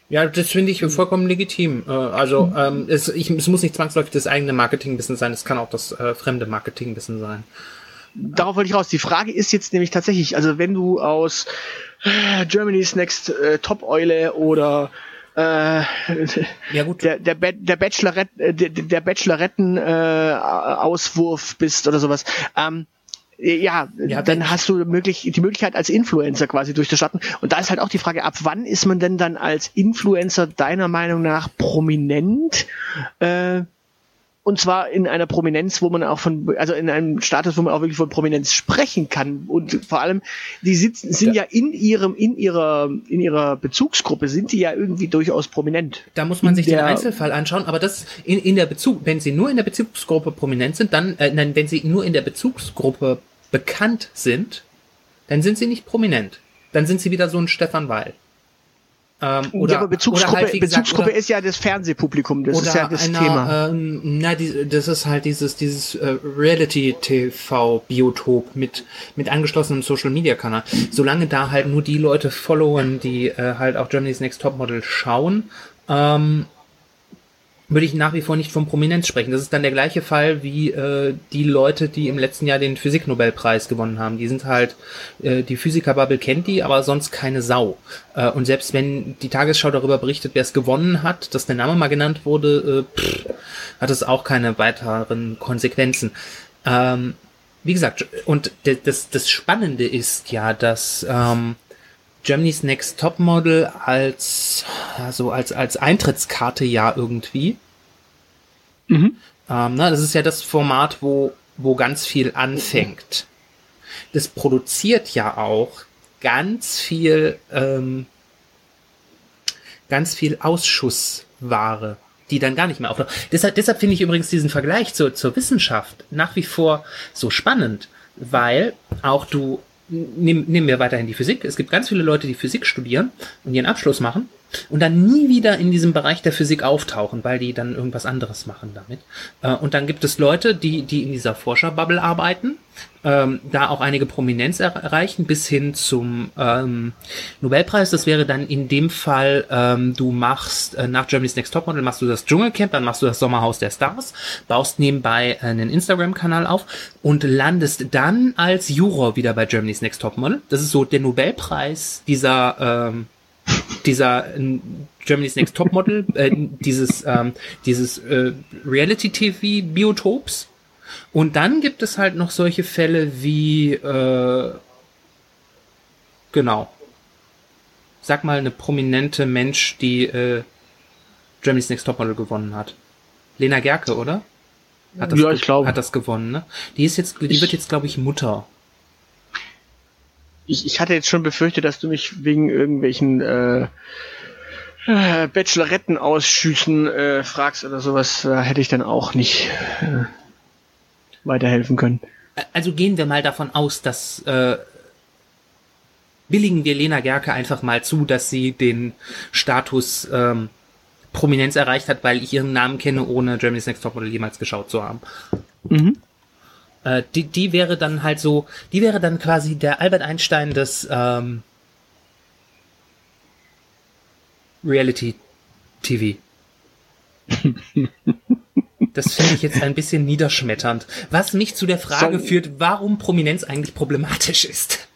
ja, das finde ich vollkommen legitim. Äh, also ähm, es, ich, es muss nicht zwangsläufig das eigene Marketingwissen sein, es kann auch das äh, fremde Marketingwissen sein darauf wollte ich raus. Die Frage ist jetzt nämlich tatsächlich, also wenn du aus Germany's Next äh, Top Eule oder äh, ja, gut. Der, der, der, Bachelorette, äh, der, der Bacheloretten äh, Auswurf bist oder sowas. Ähm, ja, ja, dann hast du möglich, die Möglichkeit als Influencer quasi durchzustarten. Und da ist halt auch die Frage, ab wann ist man denn dann als Influencer deiner Meinung nach prominent? Äh, und zwar in einer Prominenz, wo man auch von, also in einem Status, wo man auch wirklich von Prominenz sprechen kann. Und vor allem, die sitzen, sind ja, ja in ihrem, in ihrer, in ihrer Bezugsgruppe sind die ja irgendwie durchaus prominent. Da muss man sich den Einzelfall anschauen, aber das in, in der Bezug, wenn sie nur in der Bezugsgruppe prominent sind, dann, äh, nein, wenn sie nur in der Bezugsgruppe bekannt sind, dann sind sie nicht prominent. Dann sind sie wieder so ein Stefan Weil. Ähm, oder, ja, aber Bezugsgruppe, halt, gesagt, Bezugsgruppe oder, ist ja das Fernsehpublikum, das ist ja das einer, Thema. Ähm, na, die, das ist halt dieses, dieses äh, Reality-TV-Biotop mit, mit angeschlossenem Social-Media-Kanal. Solange da halt nur die Leute followen, die äh, halt auch Germany's Next Topmodel schauen, ähm, würde ich nach wie vor nicht von Prominenz sprechen. Das ist dann der gleiche Fall wie äh, die Leute, die im letzten Jahr den Physiknobelpreis gewonnen haben. Die sind halt, äh, die Physikerbubble kennt die, aber sonst keine Sau. Äh, und selbst wenn die Tagesschau darüber berichtet, wer es gewonnen hat, dass der Name mal genannt wurde, äh, pff, hat es auch keine weiteren Konsequenzen. Ähm, wie gesagt, und das, das Spannende ist ja, dass ähm, Germany's Next Topmodel als, also als, als Eintrittskarte ja irgendwie. Mhm. Ähm, na, das ist ja das Format, wo, wo ganz viel anfängt. Das produziert ja auch ganz viel, ähm, ganz viel Ausschussware, die dann gar nicht mehr auftaucht. Deshalb, deshalb finde ich übrigens diesen Vergleich zur, zur Wissenschaft nach wie vor so spannend, weil auch du nehmen, nehmen wir weiterhin die Physik. Es gibt ganz viele Leute, die Physik studieren und ihren Abschluss machen und dann nie wieder in diesem Bereich der Physik auftauchen, weil die dann irgendwas anderes machen damit. Äh, und dann gibt es Leute, die, die in dieser Forscherbubble arbeiten, ähm, da auch einige Prominenz erreichen, bis hin zum ähm, Nobelpreis. Das wäre dann in dem Fall, ähm, du machst äh, nach Germany's Next Topmodel machst du das Dschungelcamp, dann machst du das Sommerhaus der Stars, baust nebenbei einen Instagram-Kanal auf und landest dann als Juror wieder bei Germany's Next Topmodel. Das ist so der Nobelpreis dieser ähm, dieser äh, Germany's Next Topmodel, äh, dieses, ähm, dieses äh, Reality-TV-Biotops. Und dann gibt es halt noch solche Fälle wie, äh, genau, sag mal eine prominente Mensch, die äh, Germany's Next Topmodel gewonnen hat. Lena Gerke, oder? Hat das ja, ich glaube. Hat das gewonnen, ne? Die ist jetzt, die wird jetzt, glaube ich, Mutter ich, ich hatte jetzt schon befürchtet, dass du mich wegen irgendwelchen äh, äh, Bacheloretten-Ausschüssen äh, fragst oder sowas, da hätte ich dann auch nicht äh, weiterhelfen können. Also gehen wir mal davon aus, dass äh, billigen wir Lena Gerke einfach mal zu, dass sie den Status ähm, Prominenz erreicht hat, weil ich ihren Namen kenne, ohne Germany's Next Topmodel jemals geschaut zu haben. Mhm. Äh, die, die wäre dann halt so, die wäre dann quasi der Albert Einstein des ähm, Reality TV. Das finde ich jetzt ein bisschen niederschmetternd. Was mich zu der Frage Soll führt, warum Prominenz eigentlich problematisch ist.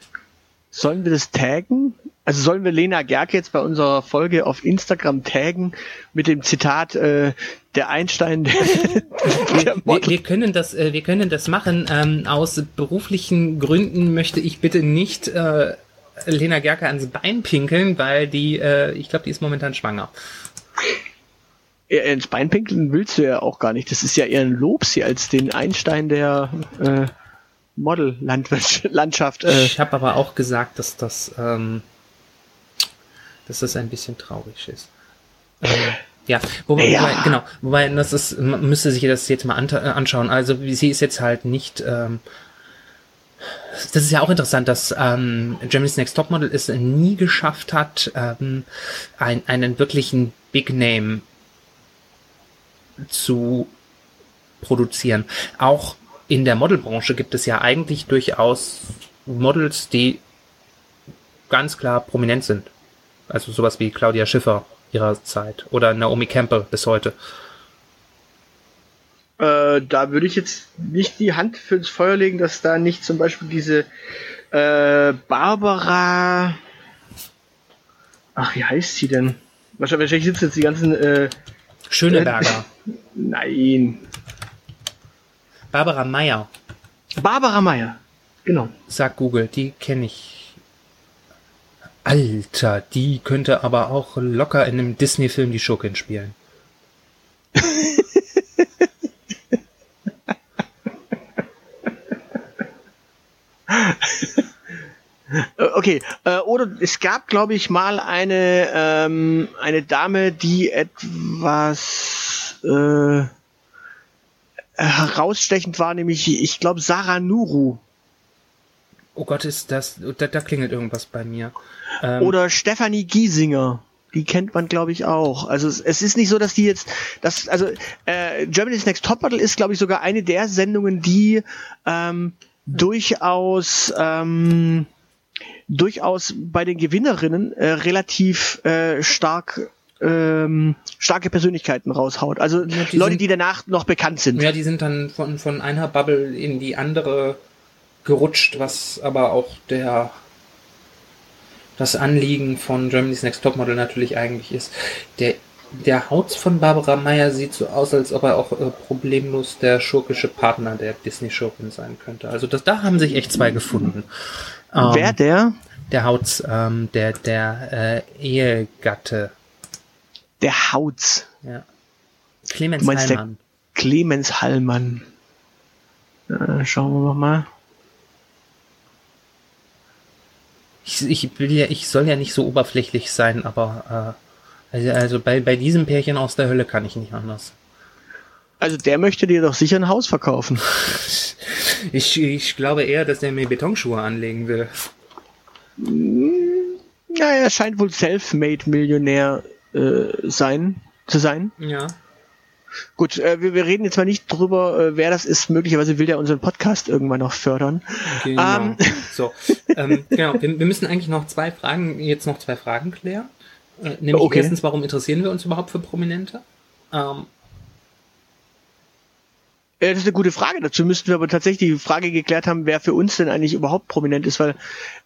Sollen wir das taggen? Also sollen wir Lena Gerke jetzt bei unserer Folge auf Instagram taggen mit dem Zitat äh, der Einstein der, der wir, wir, können das äh, wir können das machen ähm, aus beruflichen Gründen möchte ich bitte nicht äh, Lena Gerke ans Bein pinkeln weil die äh, ich glaube die ist momentan schwanger ins Bein pinkeln willst du ja auch gar nicht das ist ja eher ein Lob sie als den Einstein der äh, Model-Landschaft. Äh. Ich habe aber auch gesagt, dass das ähm, dass das ein bisschen traurig ist. Ähm, ja, wobei, ja. wobei, genau, wobei das ist, man müsste sich das jetzt mal an, anschauen. Also sie ist jetzt halt nicht. Ähm, das ist ja auch interessant, dass ähm, Germany's Next Topmodel es nie geschafft hat, ähm, ein, einen wirklichen Big Name zu produzieren. Auch in der Modelbranche gibt es ja eigentlich durchaus Models, die ganz klar prominent sind. Also sowas wie Claudia Schiffer ihrer Zeit oder Naomi Campbell bis heute. Äh, da würde ich jetzt nicht die Hand fürs Feuer legen, dass da nicht zum Beispiel diese äh, Barbara. Ach, wie heißt sie denn? Wahrscheinlich sitzen jetzt die ganzen. Äh, Schöneberger. Nein. Barbara Meyer. Barbara Meyer, genau. Sagt Google, die kenne ich. Alter, die könnte aber auch locker in einem Disney-Film die Schurkin spielen. okay, äh, oder es gab, glaube ich, mal eine, ähm, eine Dame, die etwas äh, herausstechend war, nämlich, ich glaube, Sarah Nuru. Oh Gott, ist das, da, da klingelt irgendwas bei mir. Ähm, oder Stefanie Giesinger. Die kennt man, glaube ich, auch. Also es, es, ist nicht so, dass die jetzt, das, also äh, Germany's Next Topmodel ist, glaube ich, sogar eine der Sendungen, die ähm, durchaus ähm, durchaus bei den Gewinnerinnen äh, relativ äh, stark ähm, starke Persönlichkeiten raushaut. Also ja, die Leute, sind, die danach noch bekannt sind. Ja, die sind dann von, von einer Bubble in die andere gerutscht, was aber auch der das Anliegen von Germany's Next Topmodel natürlich eigentlich ist. Der, der Haut von Barbara Meyer sieht so aus, als ob er auch äh, problemlos der schurkische Partner der Disney-Schurkin sein könnte. Also das, da haben sich echt zwei gefunden. Ähm, Wer der? Der Hautz, ähm, der, der äh, Ehegatte. Der Hautz. Ja. Clemens Hallmann. Clemens Hallmann. Äh, schauen wir mal. Ich, ich, will ja, ich soll ja nicht so oberflächlich sein, aber äh, also, also bei, bei diesem Pärchen aus der Hölle kann ich nicht anders. Also der möchte dir doch sicher ein Haus verkaufen. Ich, ich glaube eher, dass der mir Betonschuhe anlegen will. Ja, er scheint wohl Self-Made-Millionär äh, sein, zu sein. Ja. Gut, äh, wir, wir reden jetzt mal nicht drüber, äh, wer das ist. Möglicherweise will der unseren Podcast irgendwann noch fördern. Genau. Ähm. So, ähm, genau. Wir, wir, müssen eigentlich noch zwei Fragen, jetzt noch zwei Fragen klären. Äh, nämlich okay. erstens, warum interessieren wir uns überhaupt für Prominente? Ähm, das ist eine gute Frage. Dazu müssten wir aber tatsächlich die Frage geklärt haben, wer für uns denn eigentlich überhaupt prominent ist, weil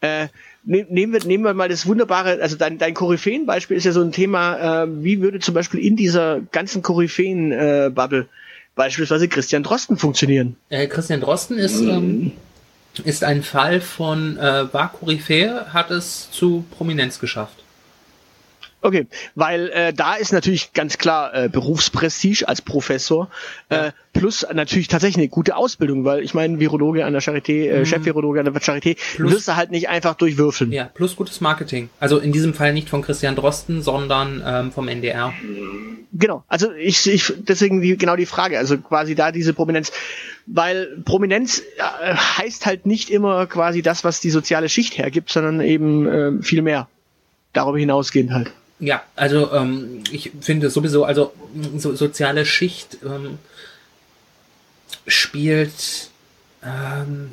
äh, ne, nehmen, wir, nehmen wir mal das wunderbare, also dein, dein Koryphäen-Beispiel ist ja so ein Thema, äh, wie würde zum Beispiel in dieser ganzen Koryphäen-Bubble äh, beispielsweise Christian Drosten funktionieren? Äh, Christian Drosten ist, ähm, ist ein Fall von äh, war Koryphäe, hat es zu Prominenz geschafft. Okay, weil äh, da ist natürlich ganz klar äh, Berufsprestige als Professor äh, plus natürlich tatsächlich eine gute Ausbildung, weil ich meine Virologe an der Charité, äh, mhm. Chefvirologe an der Charité, plus, wirst du halt nicht einfach durchwürfeln. Ja, plus gutes Marketing. Also in diesem Fall nicht von Christian Drosten, sondern ähm, vom NDR. Genau, also ich, ich deswegen die, genau die Frage, also quasi da diese Prominenz, weil Prominenz äh, heißt halt nicht immer quasi das, was die soziale Schicht hergibt, sondern eben äh, viel mehr. Darüber hinausgehend halt. Ja, also ähm, ich finde sowieso, also so, soziale Schicht ähm, spielt ähm,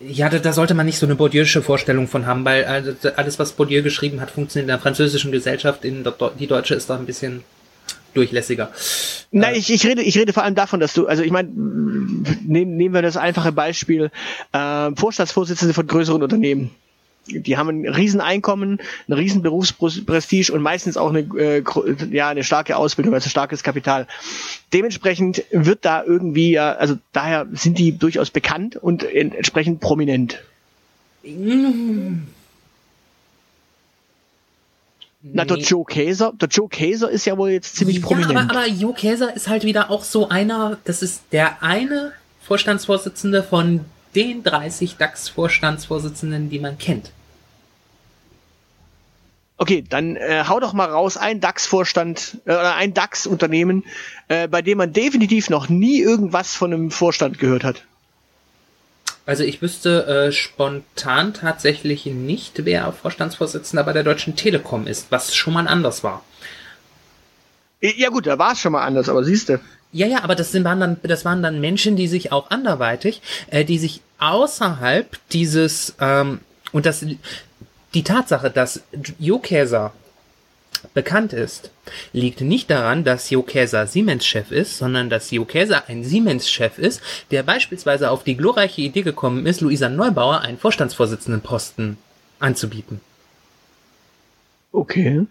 ja, da, da sollte man nicht so eine Bourdieu'sche Vorstellung von haben, weil also, alles, was Bourdieu geschrieben hat, funktioniert in der französischen Gesellschaft, in der, die deutsche ist da ein bisschen durchlässiger. Nein, äh, ich, ich rede, ich rede vor allem davon, dass du, also ich meine, nehmen, nehmen wir das einfache Beispiel, äh, Vorstandsvorsitzende von größeren Unternehmen die haben ein Rieseneinkommen, ein riesen Berufsprestige und meistens auch eine, äh, ja, eine starke Ausbildung, also starkes Kapital. Dementsprechend wird da irgendwie, ja, also daher sind die durchaus bekannt und entsprechend prominent. Nee. Na, der Joe Käser, der Joe Käser ist ja wohl jetzt ziemlich ja, prominent. Aber, aber Joe Käser ist halt wieder auch so einer, das ist der eine Vorstandsvorsitzende von den 30 DAX-Vorstandsvorsitzenden, die man kennt. Okay, dann äh, hau doch mal raus ein DAX-Vorstand äh, oder ein DAX-Unternehmen, äh, bei dem man definitiv noch nie irgendwas von einem Vorstand gehört hat. Also ich wüsste äh, spontan tatsächlich nicht, wer Vorstandsvorsitzender bei der Deutschen Telekom ist, was schon mal anders war. Ja gut, da war es schon mal anders, aber siehst du. Ja, ja, aber das waren dann, das waren dann Menschen, die sich auch anderweitig, äh, die sich außerhalb dieses ähm, und das die Tatsache, dass Jo Käser bekannt ist, liegt nicht daran, dass Jo Käser Siemens-Chef ist, sondern dass Jo Käser ein Siemens-Chef ist, der beispielsweise auf die glorreiche Idee gekommen ist, Luisa Neubauer einen Vorstandsvorsitzendenposten anzubieten. Okay.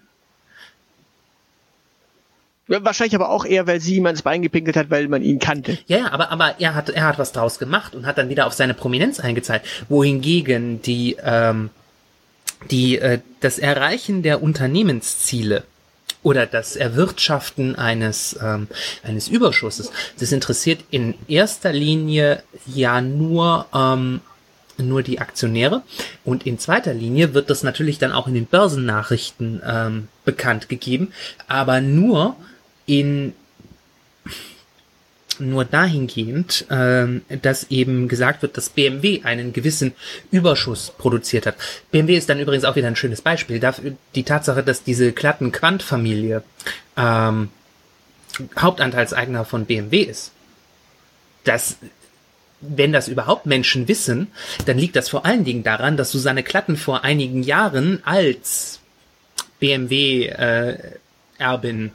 Wahrscheinlich aber auch eher, weil sie ihm ans Bein gepinkelt hat, weil man ihn kannte. Ja, ja, aber, aber er hat, er hat was draus gemacht und hat dann wieder auf seine Prominenz eingezahlt. Wohingegen die, ähm, die, äh, das Erreichen der Unternehmensziele oder das Erwirtschaften eines, ähm, eines Überschusses, das interessiert in erster Linie ja nur ähm, nur die Aktionäre. Und in zweiter Linie wird das natürlich dann auch in den Börsennachrichten ähm, bekannt gegeben, aber nur in nur dahingehend, ähm, dass eben gesagt wird, dass BMW einen gewissen Überschuss produziert hat. BMW ist dann übrigens auch wieder ein schönes Beispiel dafür, die Tatsache, dass diese glatten Quant-Familie ähm, Hauptanteilseigner von BMW ist. Das wenn das überhaupt Menschen wissen, dann liegt das vor allen Dingen daran, dass Susanne Klatten vor einigen Jahren als BMW-Erbin äh,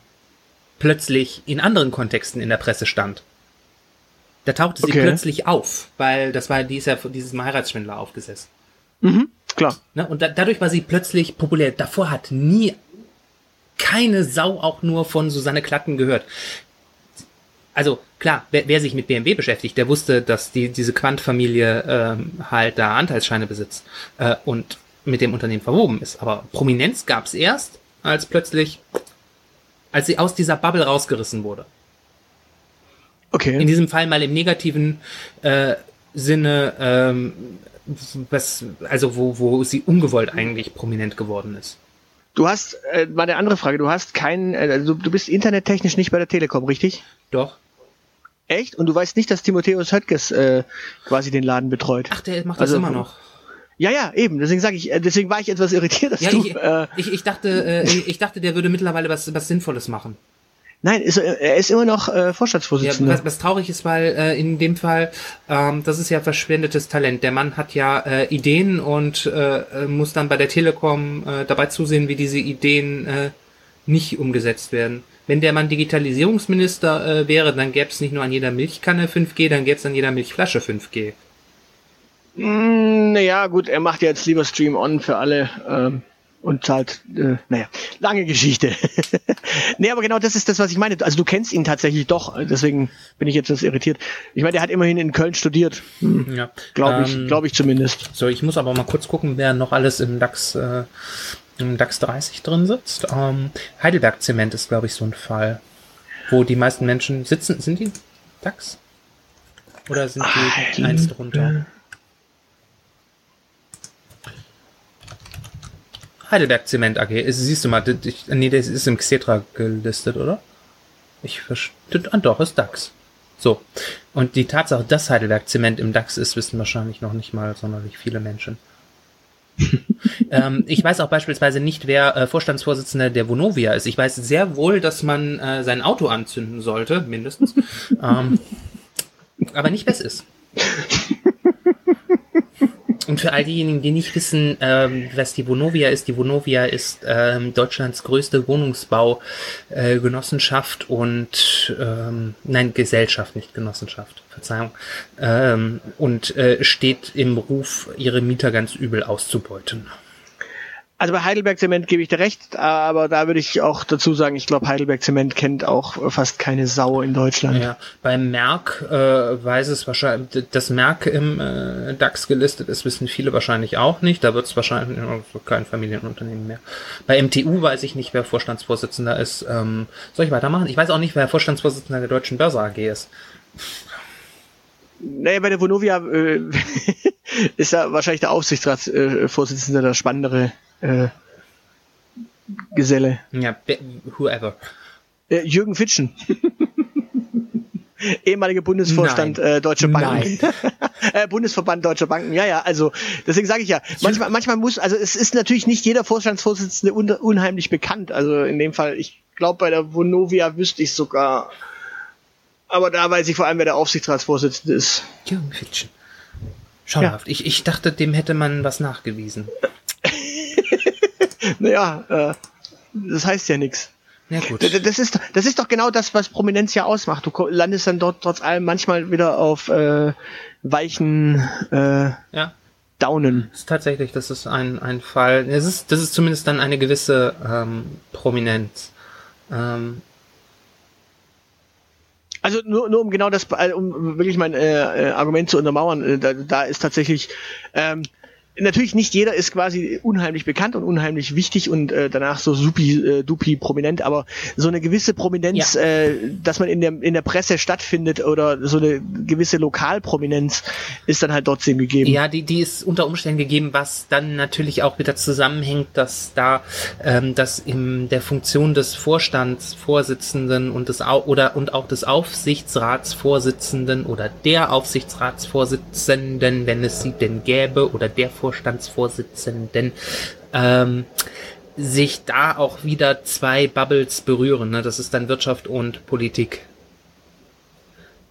plötzlich in anderen Kontexten in der Presse stand. Da tauchte sie okay. plötzlich auf, weil das war dieser, dieses Heiratsschwindler aufgesessen. Mhm, klar. Ne? Und da, dadurch war sie plötzlich populär. Davor hat nie keine Sau auch nur von Susanne Klatten gehört. Also klar, wer, wer sich mit BMW beschäftigt, der wusste, dass die, diese Quant-Familie ähm, halt da Anteilsscheine besitzt äh, und mit dem Unternehmen verwoben ist. Aber Prominenz gab es erst, als plötzlich, als sie aus dieser Bubble rausgerissen wurde. Okay. In diesem Fall mal im negativen äh, Sinne, ähm, was, also wo, wo sie ungewollt eigentlich prominent geworden ist. Du hast, äh, mal eine andere Frage, du hast keinen, äh, also du bist internettechnisch nicht bei der Telekom, richtig? Doch. Echt? Und du weißt nicht, dass Timotheus Höttges äh, quasi den Laden betreut? Ach, der macht das also, immer noch. Ja, ja, eben. Deswegen sage ich, äh, deswegen war ich etwas irritiert, dass ja, du. Ich, äh, ich, ich dachte, äh, ich dachte, der würde mittlerweile was, was Sinnvolles machen. Nein, ist, er ist immer noch äh, Vorstandsvorsitzender. Ja, was, was traurig ist, weil äh, in dem Fall, ähm, das ist ja verschwendetes Talent. Der Mann hat ja äh, Ideen und äh, äh, muss dann bei der Telekom äh, dabei zusehen, wie diese Ideen äh, nicht umgesetzt werden. Wenn der Mann Digitalisierungsminister äh, wäre, dann gäbe es nicht nur an jeder Milchkanne 5G, dann gäbe es an jeder Milchflasche 5G. Mm, naja, gut, er macht jetzt lieber Stream On für alle. Ähm und zahlt, äh, naja, lange Geschichte. nee, aber genau das ist das, was ich meine. Also du kennst ihn tatsächlich doch, deswegen bin ich jetzt etwas irritiert. Ich meine, der hat immerhin in Köln studiert. Hm. Ja. Glaube ich, ähm, glaube ich zumindest. So, ich muss aber mal kurz gucken, wer noch alles im DAX, äh, im DAX 30 drin sitzt. Ähm, Heidelberg Zement ist, glaube ich, so ein Fall, wo die meisten Menschen sitzen. Sind die DAX? Oder sind die eins drunter? Heidelberg Zement AG. Siehst du mal, ich, nee, das ist im Xetra gelistet, oder? Ich verstehe, ah, doch, ist DAX. So. Und die Tatsache, dass Heidelberg Zement im DAX ist, wissen wahrscheinlich noch nicht mal sonderlich viele Menschen. ähm, ich weiß auch beispielsweise nicht, wer äh, Vorstandsvorsitzender der Vonovia ist. Ich weiß sehr wohl, dass man äh, sein Auto anzünden sollte, mindestens. ähm, aber nicht, wer es ist. Und für all diejenigen, die nicht wissen, ähm, was die Vonovia ist, die Vonovia ist ähm, Deutschlands größte Wohnungsbaugenossenschaft äh, und ähm, nein, Gesellschaft, nicht Genossenschaft, Verzeihung, ähm, und äh, steht im Ruf, ihre Mieter ganz übel auszubeuten. Also bei Heidelberg Zement gebe ich dir recht, aber da würde ich auch dazu sagen, ich glaube, Heidelberg Zement kennt auch fast keine Sau in Deutschland. Ja, beim Merck äh, weiß es wahrscheinlich, dass Merck im äh, DAX gelistet ist, wissen viele wahrscheinlich auch nicht. Da wird es wahrscheinlich kein Familienunternehmen mehr. Bei MTU weiß ich nicht, wer Vorstandsvorsitzender ist. Ähm, soll ich weitermachen? Ich weiß auch nicht, wer Vorstandsvorsitzender der Deutschen Börse AG ist. Naja, bei der Vonovia äh, ist ja wahrscheinlich der Aufsichtsratsvorsitzende äh, der spannendere äh, Geselle. Ja, whoever. Äh, Jürgen Fitschen. Ehemaliger Bundesvorstand äh, Deutsche Banken. äh, Bundesverband Deutscher Banken. Ja, ja, also deswegen sage ich ja, manchmal, manchmal muss, also es ist natürlich nicht jeder Vorstandsvorsitzende un unheimlich bekannt. Also in dem Fall, ich glaube bei der Vonovia wüsste ich sogar, aber da weiß ich vor allem, wer der Aufsichtsratsvorsitzende ist. Jürgen Fitschen. Schauerhaft. Ja. Ich, ich dachte, dem hätte man was nachgewiesen. Naja, äh, das heißt ja nichts. Ja, gut. Das ist, das ist doch genau das, was Prominenz ja ausmacht. Du landest dann dort trotz allem manchmal wieder auf äh, weichen äh, ja. Daunen. Das ist tatsächlich, das ist ein, ein Fall. Das ist, das ist zumindest dann eine gewisse ähm, Prominenz. Ähm, also nur, nur um genau das, äh, um wirklich mein äh, äh, Argument zu untermauern, äh, da, da ist tatsächlich ähm, natürlich nicht jeder ist quasi unheimlich bekannt und unheimlich wichtig und äh, danach so supi äh, dupi prominent, aber so eine gewisse Prominenz, ja. äh, dass man in der in der Presse stattfindet oder so eine gewisse Lokalprominenz ist dann halt trotzdem gegeben. Ja, die die ist unter Umständen gegeben, was dann natürlich auch wieder zusammenhängt, dass da ähm, dass in der Funktion des Vorstandsvorsitzenden und des oder und auch des Aufsichtsratsvorsitzenden oder der Aufsichtsratsvorsitzenden, wenn es sie denn gäbe oder der Vorstandsvorsitzenden, ähm, sich da auch wieder zwei Bubbles berühren. Ne? Das ist dann Wirtschaft und Politik.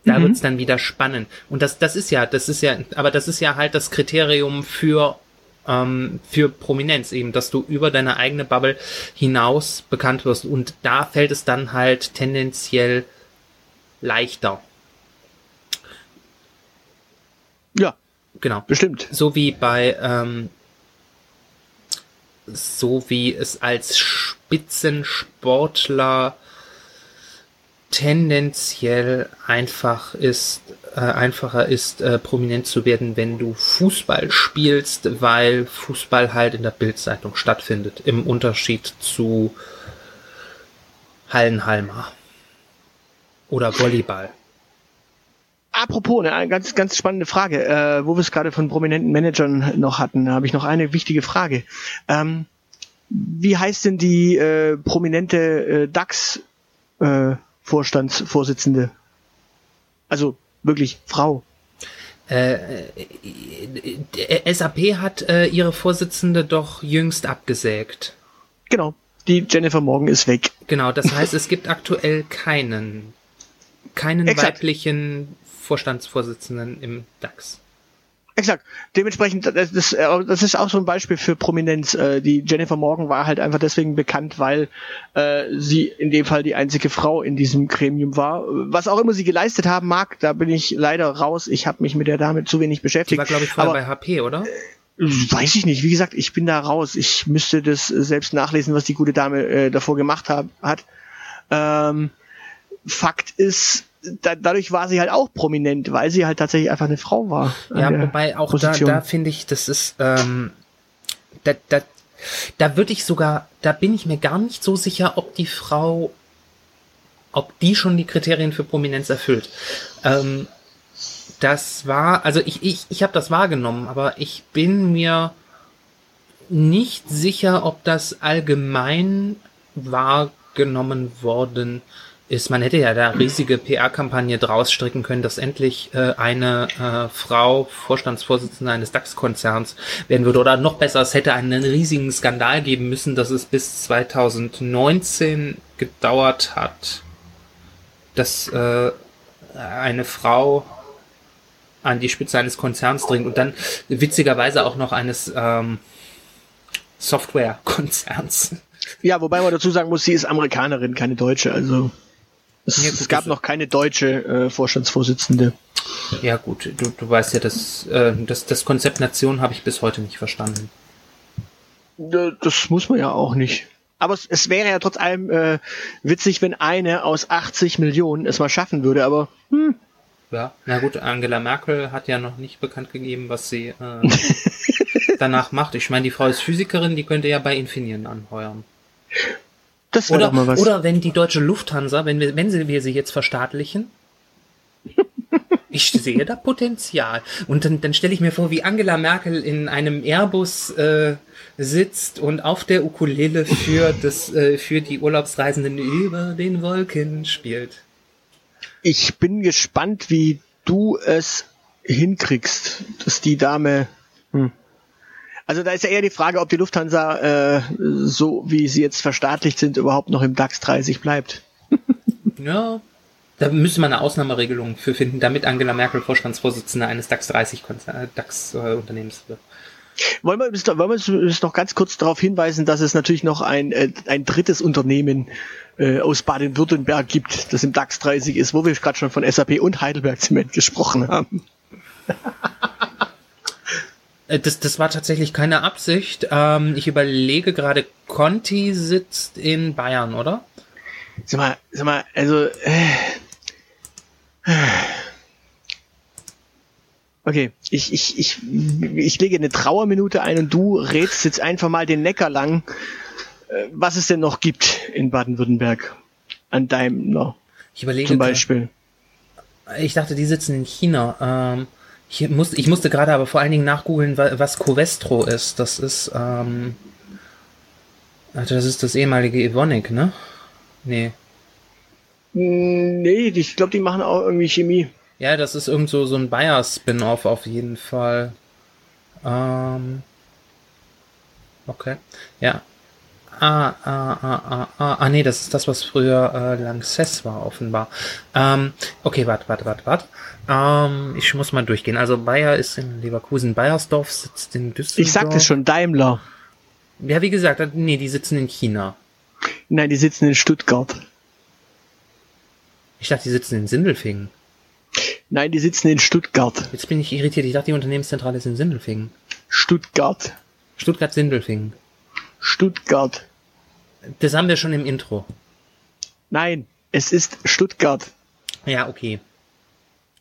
Da mhm. wird's dann wieder spannend. Und das, das ist ja, das ist ja, aber das ist ja halt das Kriterium für ähm, für Prominenz eben, dass du über deine eigene Bubble hinaus bekannt wirst. Und da fällt es dann halt tendenziell leichter. Ja, Genau. Bestimmt. So wie bei, ähm, so wie es als Spitzensportler tendenziell einfach ist, äh, einfacher ist, äh, prominent zu werden, wenn du Fußball spielst, weil Fußball halt in der Bildzeitung stattfindet, im Unterschied zu Hallenhalmer oder Volleyball. Apropos, eine ganz, ganz spannende Frage, äh, wo wir es gerade von prominenten Managern noch hatten, habe ich noch eine wichtige Frage. Ähm, wie heißt denn die äh, prominente äh, DAX-Vorstandsvorsitzende? Äh, also wirklich Frau. Äh, äh SAP hat äh, ihre Vorsitzende doch jüngst abgesägt. Genau. Die Jennifer Morgan ist weg. Genau, das heißt, es gibt aktuell keinen, keinen weiblichen Vorstandsvorsitzenden im DAX. Exakt. Dementsprechend, das, das, äh, das ist auch so ein Beispiel für Prominenz. Äh, die Jennifer Morgan war halt einfach deswegen bekannt, weil äh, sie in dem Fall die einzige Frau in diesem Gremium war. Was auch immer sie geleistet haben mag, da bin ich leider raus. Ich habe mich mit der Dame zu wenig beschäftigt. Die war, glaube ich, vorher Aber, bei HP, oder? Äh, weiß ich nicht. Wie gesagt, ich bin da raus. Ich müsste das selbst nachlesen, was die gute Dame äh, davor gemacht hab, hat. Ähm, Fakt ist, da, dadurch war sie halt auch prominent, weil sie halt tatsächlich einfach eine Frau war. Ja, wobei auch Position. da, da finde ich, das ist, ähm, da, da, da würde ich sogar, da bin ich mir gar nicht so sicher, ob die Frau, ob die schon die Kriterien für Prominenz erfüllt. Ähm, das war, also ich, ich, ich habe das wahrgenommen, aber ich bin mir nicht sicher, ob das allgemein wahrgenommen worden ist ist, man hätte ja da riesige PR-Kampagne draus stricken können, dass endlich äh, eine äh, Frau Vorstandsvorsitzende eines DAX-Konzerns werden würde. Oder noch besser, es hätte einen riesigen Skandal geben müssen, dass es bis 2019 gedauert hat, dass äh, eine Frau an die Spitze eines Konzerns dringt und dann witzigerweise auch noch eines ähm, Software-Konzerns. Ja, wobei man dazu sagen muss, sie ist Amerikanerin, keine Deutsche, also. Es, ja, es gab noch keine deutsche äh, Vorstandsvorsitzende. Ja gut, du, du weißt ja, dass, äh, das, das Konzept Nation habe ich bis heute nicht verstanden. Das muss man ja auch nicht. Aber es, es wäre ja trotz allem äh, witzig, wenn eine aus 80 Millionen es mal schaffen würde, aber hm. Ja, na gut, Angela Merkel hat ja noch nicht bekannt gegeben, was sie äh, danach macht. Ich meine, die Frau ist Physikerin, die könnte ja bei Infineon anheuern. Das oder, mal was. oder wenn die deutsche Lufthansa, wenn wir, wenn sie, wir sie jetzt verstaatlichen, ich sehe da Potenzial. Und dann, dann stelle ich mir vor, wie Angela Merkel in einem Airbus äh, sitzt und auf der Ukulele für, das, äh, für die Urlaubsreisenden über den Wolken spielt. Ich bin gespannt, wie du es hinkriegst, dass die Dame. Hm. Also da ist ja eher die Frage, ob die Lufthansa, äh, so wie sie jetzt verstaatlicht sind, überhaupt noch im DAX 30 bleibt. ja, da müsste man eine Ausnahmeregelung für finden, damit Angela Merkel Vorstandsvorsitzende eines DAX 30 DAX äh, Unternehmens wird. Wollen wir, wollen wir noch ganz kurz darauf hinweisen, dass es natürlich noch ein, äh, ein drittes Unternehmen äh, aus Baden-Württemberg gibt, das im DAX 30 ist, wo wir gerade schon von SAP und Heidelberg Zement gesprochen haben. Äh, das, das war tatsächlich keine Absicht. Ähm, ich überlege gerade, Conti sitzt in Bayern, oder? Sag mal, sag mal, also. Äh, Okay, ich, ich, ich, ich lege eine Trauerminute ein und du rätst jetzt einfach mal den Neckar lang, äh, was es denn noch gibt in Baden-Württemberg an Daimler Ich überlege. zum Beispiel. Ich dachte, die sitzen in China. Ähm, ich, musste, ich musste gerade aber vor allen Dingen nachgoogeln, wa- was Covestro ist. Das ist, ähm, also das ist das ehemalige Evonik, ne? Nee. Nee, ich glaube, die machen auch irgendwie Chemie. Ja, das ist irgend so, so ein Bayer-Spin-Off auf jeden Fall. Ähm, okay. Ja. Ah, ah, ah, ah, ah, ah, nee, das ist das, was früher äh, Lanxess war, offenbar. Ähm, okay, warte, warte, warte, warte. Ähm, ich muss mal durchgehen. Also Bayer ist in Leverkusen, Bayersdorf sitzt in Düsseldorf. Ich sagte es schon, Daimler. Ja, wie gesagt, äh, nee, die sitzen in China. Nein, die sitzen in Stuttgart. Ich dachte, die sitzen in Sindelfingen. Nein, die sitzen in Stuttgart. Jetzt bin ich irritiert. Ich dachte, die Unternehmenszentrale ist in Sindelfingen. Stuttgart. Stuttgart-Sindelfingen. Stuttgart. Das haben wir schon im Intro. Nein, es ist Stuttgart. Ja, okay.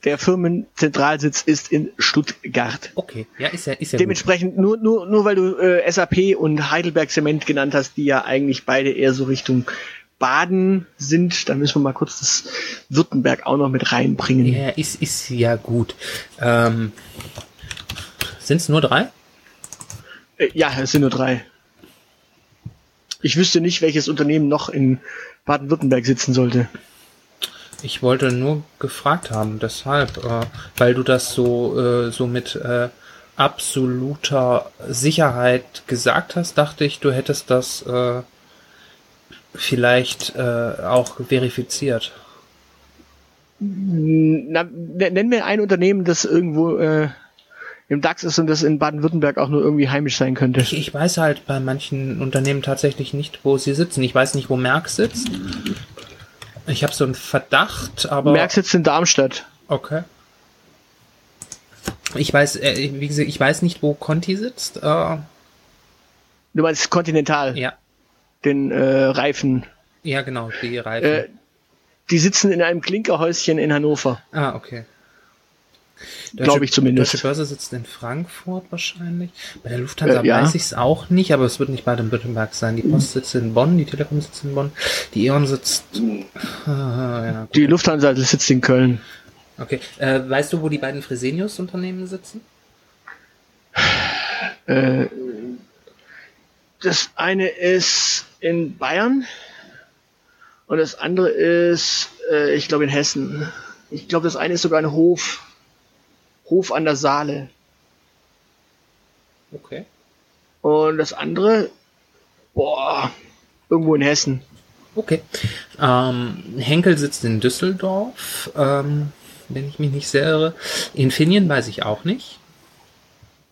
Der Firmenzentralsitz ist in Stuttgart. Okay. Ja, ist ja, ist ja gut. Dementsprechend, nur, nur, nur weil du äh, SAP und Heidelberg Zement genannt hast, die ja eigentlich beide eher so Richtung Baden sind, dann müssen wir mal kurz das Württemberg auch noch mit reinbringen. Ja, ist, ist ja gut. Ähm, Sind es nur drei? Äh, ja, es sind nur drei. Ich wüsste nicht, welches Unternehmen noch in Baden-Württemberg sitzen sollte. Ich wollte nur gefragt haben, deshalb, äh, weil du das so, äh, so mit äh, absoluter Sicherheit gesagt hast, dachte ich, du hättest das äh, vielleicht äh, auch verifiziert. Na, nenn mir ein Unternehmen, das irgendwo äh, im DAX ist und das in Baden-Württemberg auch nur irgendwie heimisch sein könnte. Ich, ich weiß halt bei manchen Unternehmen tatsächlich nicht, wo sie sitzen. Ich weiß nicht, wo Merck sitzt. Ich habe so einen Verdacht, aber Merck sitzt in Darmstadt. okay. Ich weiß, äh, wie gesagt, ich weiß nicht, wo Conti sitzt. Äh, Du meinst Continental, ja, den äh, Reifen. ja, genau, die Reifen. Äh, die sitzen in einem Klinkerhäuschen in Hannover. Ah, okay. Glaub ich zumindest. Deutsche Börse sitzt in Frankfurt wahrscheinlich. Bei der Lufthansa Äh, ja. weiß ich es auch nicht, aber es wird nicht Baden-Württemberg sein. Die Post sitzt in Bonn, die Telekom sitzt in Bonn, die E.ON sitzt. Ah, ja. Die Lufthansa sitzt in Köln. Okay. Äh, weißt du, wo die beiden Fresenius-Unternehmen sitzen? Äh, das eine ist in Bayern und das andere ist, äh, ich glaube, in Hessen. Ich glaube, das eine ist sogar ein Hof. Hof an der Saale. Okay. Und das andere, boah, irgendwo in Hessen. Okay. Ähm, Henkel sitzt in Düsseldorf, ähm, wenn ich mich nicht sehr irre. Infineon weiß ich auch nicht.